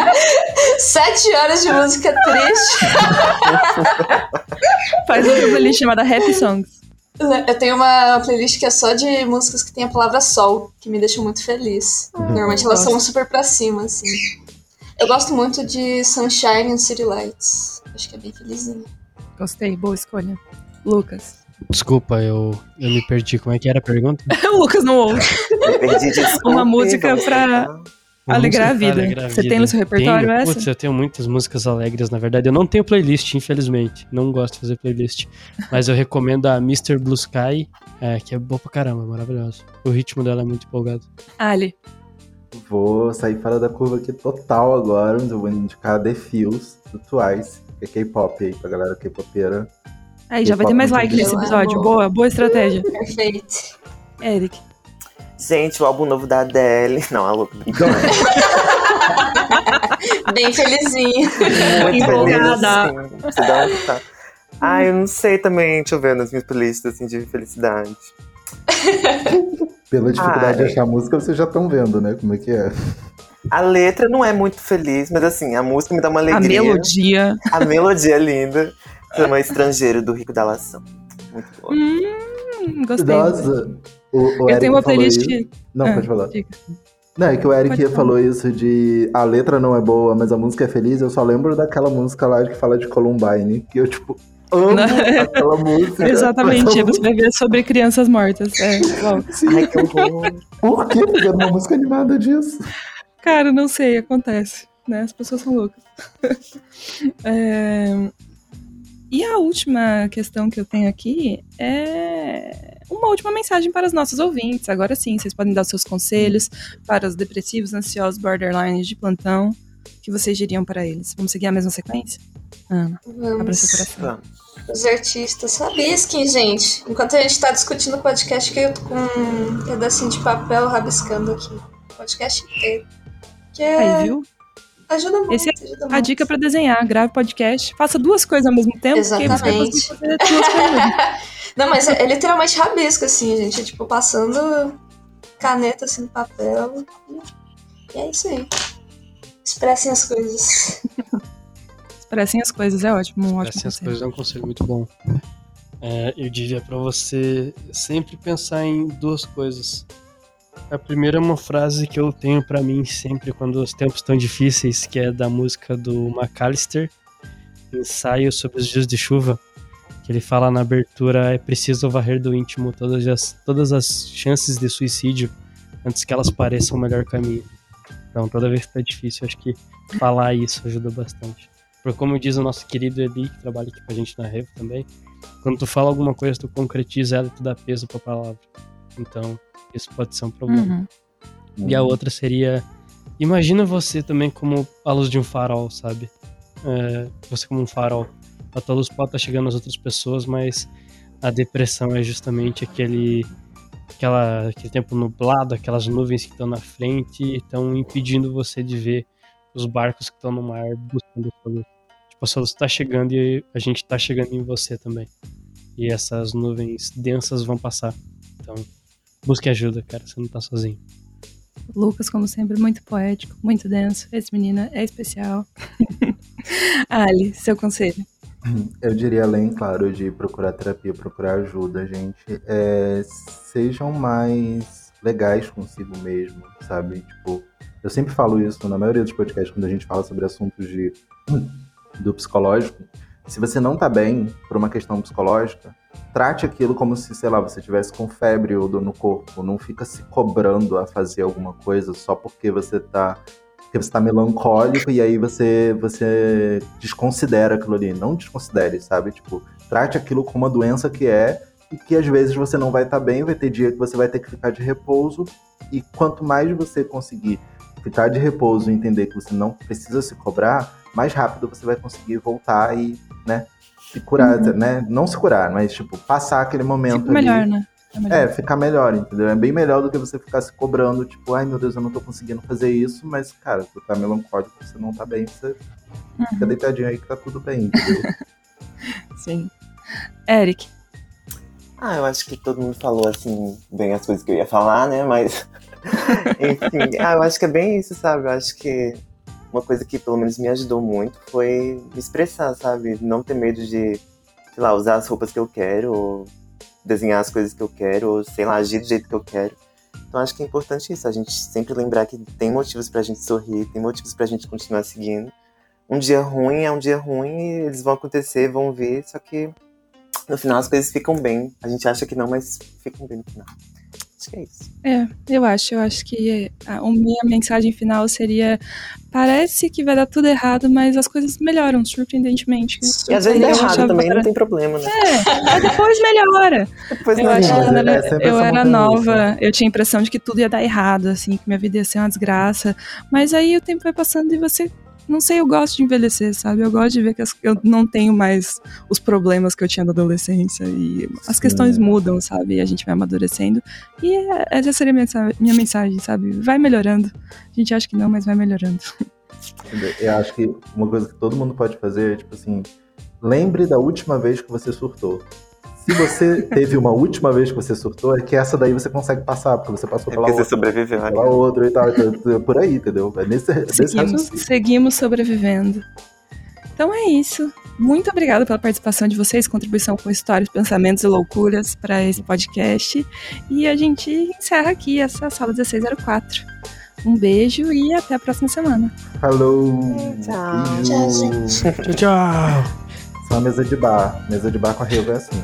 Sete horas de música triste. Faz uma playlist chamada Happy Songs. Eu tenho uma playlist que é só de músicas que tem a palavra sol, que me deixam muito feliz. Normalmente elas gosto. são super pra cima, assim. Eu gosto muito de Sunshine and City Lights. Acho que é bem felizinho. Gostei, boa escolha. Lucas. Desculpa, eu, eu me perdi. Como é que era a pergunta? o Lucas não ouve. Me perdi, desculpe, Uma música pra-. Uma Alegrar a vida. alegrar a Você vida. tem no seu repertório tenho. essa? Putz, eu tenho muitas músicas alegres, na verdade. Eu não tenho playlist, infelizmente. Não gosto de fazer playlist. Mas eu recomendo a Mr. Blue Sky, é, que é boa pra caramba, maravilhosa. O ritmo dela é muito empolgado. Ali. Vou sair fora da curva aqui total agora. Eu vou indicar The Feels, do Twice, que é K-pop aí, pra galera K-popeira. Aí, já vai ter mais like nesse Eu episódio. Boa, boa estratégia. Perfeito. Eric. Gente, o álbum novo da Adele. Não, a louca. brincando. Bem felizinho. Muito Empolgada. feliz, tá. Ah, eu não sei também, deixa eu ver nas minhas playlists assim, de felicidade. Pela dificuldade Ai. de achar música, vocês já estão vendo, né? Como é que é. A letra não é muito feliz, mas assim, a música me dá uma A alegria. melodia. A melodia é linda. Chama Estrangeiro do Rico da Lação. Muito boa. Hum, gostei. Nossa, o, o Eu Eric tenho uma playlist. isso- Não, Ah, pode falar. diga. Não, é que o Eric Pode falar. falou isso de a letra não é boa, mas a música é feliz. Eu só lembro daquela música lá que fala de Columbine, que eu, tipo, amo Não. aquela música. Exatamente, você vai ver sobre crianças mortas. É, bom. Sim, Ai, que horror. por que fizeram uma música animada disso? Cara, não sei, acontece. Né? As pessoas são loucas. É, E a última questão que eu tenho aqui é uma última mensagem para os nossos ouvintes. Agora sim, vocês podem dar seus conselhos para os depressivos, ansiosos, borderlines de plantão. O que vocês diriam para eles? Vamos seguir a mesma sequência? Ana, abra seu Vamos. coração. Vamos. Os artistas. Rabisquem, gente. Enquanto a gente tá discutindo o podcast, que eu tô com um pedacinho de papel rabiscando aqui. O podcast inteiro. Que é... Aí, viu? Ajuda muito, Esse ajuda A muito. dica para desenhar, grave podcast, faça duas coisas ao mesmo tempo, porque aí você vai Exatamente. conseguir fazer duas coisas. Não, mas é, é literalmente rabisco, assim, gente. É tipo, passando caneta assim no papel. E é isso aí. Expressem as coisas. Expressem as coisas, é ótimo, um ótimo Essas conselho. coisas é um conselho muito bom. É, eu diria pra você sempre pensar em duas coisas. A primeira é uma frase que eu tenho pra mim sempre quando os tempos estão difíceis, que é da música do McAllister, Ensaio sobre os Dias de Chuva, Que ele fala na abertura: é preciso varrer do íntimo todas as, todas as chances de suicídio antes que elas pareçam o melhor caminho. Então, toda vez que tá difícil, acho que falar isso ajuda bastante. Porque, como diz o nosso querido Eli, que trabalha aqui com a gente na Revo também, quando tu fala alguma coisa, tu concretiza ela, tu dá peso pra palavra. Então, isso pode ser um problema. Uhum. E a outra seria: imagina você também como a luz de um farol, sabe? É, você como um farol. A tua luz pode estar chegando às outras pessoas, mas a depressão é justamente aquele, aquela, aquele tempo nublado, aquelas nuvens que estão na frente e estão impedindo você de ver os barcos que estão no mar buscando a sua luz. Tipo, a sua luz está chegando e a gente está chegando em você também. E essas nuvens densas vão passar. Então, busque ajuda, cara, você não tá sozinho. Lucas, como sempre, muito poético, muito denso. Esse menino é especial. Ali, seu conselho. Eu diria, além, claro, de procurar terapia, procurar ajuda, gente, é, sejam mais legais consigo mesmo, sabe? Tipo, eu sempre falo isso na maioria dos podcasts, quando a gente fala sobre assuntos de, do psicológico. Se você não tá bem por uma questão psicológica, trate aquilo como se, sei lá, você tivesse com febre ou dor no corpo. Não fica se cobrando a fazer alguma coisa só porque você tá porque você tá melancólico e aí você você desconsidera aquilo ali. Não desconsidere, sabe? Tipo, trate aquilo como uma doença que é e que às vezes você não vai estar bem, vai ter dia que você vai ter que ficar de repouso e quanto mais você conseguir ficar de repouso e entender que você não precisa se cobrar, mais rápido você vai conseguir voltar e, né, se curar, Uhum. né? Não se curar, mas tipo, passar aquele momento Fica melhor, ali. né? Fica melhor. É, ficar melhor, entendeu? É bem melhor do que você ficar se cobrando, tipo, ai meu Deus, eu não tô conseguindo fazer isso, mas, cara, tu tá melancólico, você não tá bem, você fica Uhum. deitadinho aí que tá tudo bem, entendeu? Sim. Eric, Ah, eu acho que todo mundo falou, assim, bem as coisas que eu ia falar, né? Mas, enfim, ah, eu acho que é bem isso, sabe? Eu acho que uma coisa que pelo menos me ajudou muito foi me expressar, sabe? Não ter medo de, sei lá, usar as roupas que eu quero, ou desenhar as coisas que eu quero, ou sei lá, agir do jeito que eu quero. Então acho que é importante isso, a gente sempre lembrar que tem motivos pra gente sorrir, tem motivos pra gente continuar seguindo. Um dia ruim é um dia ruim e eles vão acontecer, vão vir, só que no final as coisas ficam bem. A gente acha que não, mas ficam bem no final. Acho que é isso. É, eu acho. Eu acho que a, a minha mensagem final seria: parece que vai dar tudo errado, mas as coisas melhoram, surpreendentemente. E às vezes dá Eu errado achava também, não tem problema, né? É, mas depois melhora. Depois Eu não acho que mas quando é- era- é eu era nova, eu tinha a impressão de que tudo ia dar errado, assim, que minha vida ia ser uma desgraça. Mas aí o tempo vai passando e você. Não sei, eu gosto de envelhecer, sabe? Eu gosto de ver que as- eu não tenho mais os problemas que eu tinha na adolescência. E as questões mudam, sabe? E a gente vai amadurecendo. E essa seria a minha minha mensagem, sabe? Vai melhorando. A gente acha que não, mas vai melhorando. Eu acho que uma coisa que todo mundo pode fazer é, tipo assim, lembre da última vez que você surtou. Se você teve uma última vez que você surtou, é que essa daí você consegue passar, porque você passou É pela porque você outra, sobreviveu. né? pela outra e tal, então, por aí, entendeu? É nesse, nesse Seguimos, raciocínio. seguimos sobrevivendo. Então é isso. Muito obrigada pela participação de vocês, contribuição com histórias, pensamentos e loucuras para esse podcast. E a gente encerra aqui essa sala 1604. Um beijo e até a próxima semana. Falou! Tchau. Tchau, gente. Tchau, tchau! Só mesa de bar. Mesa de bar com a Reva é assim.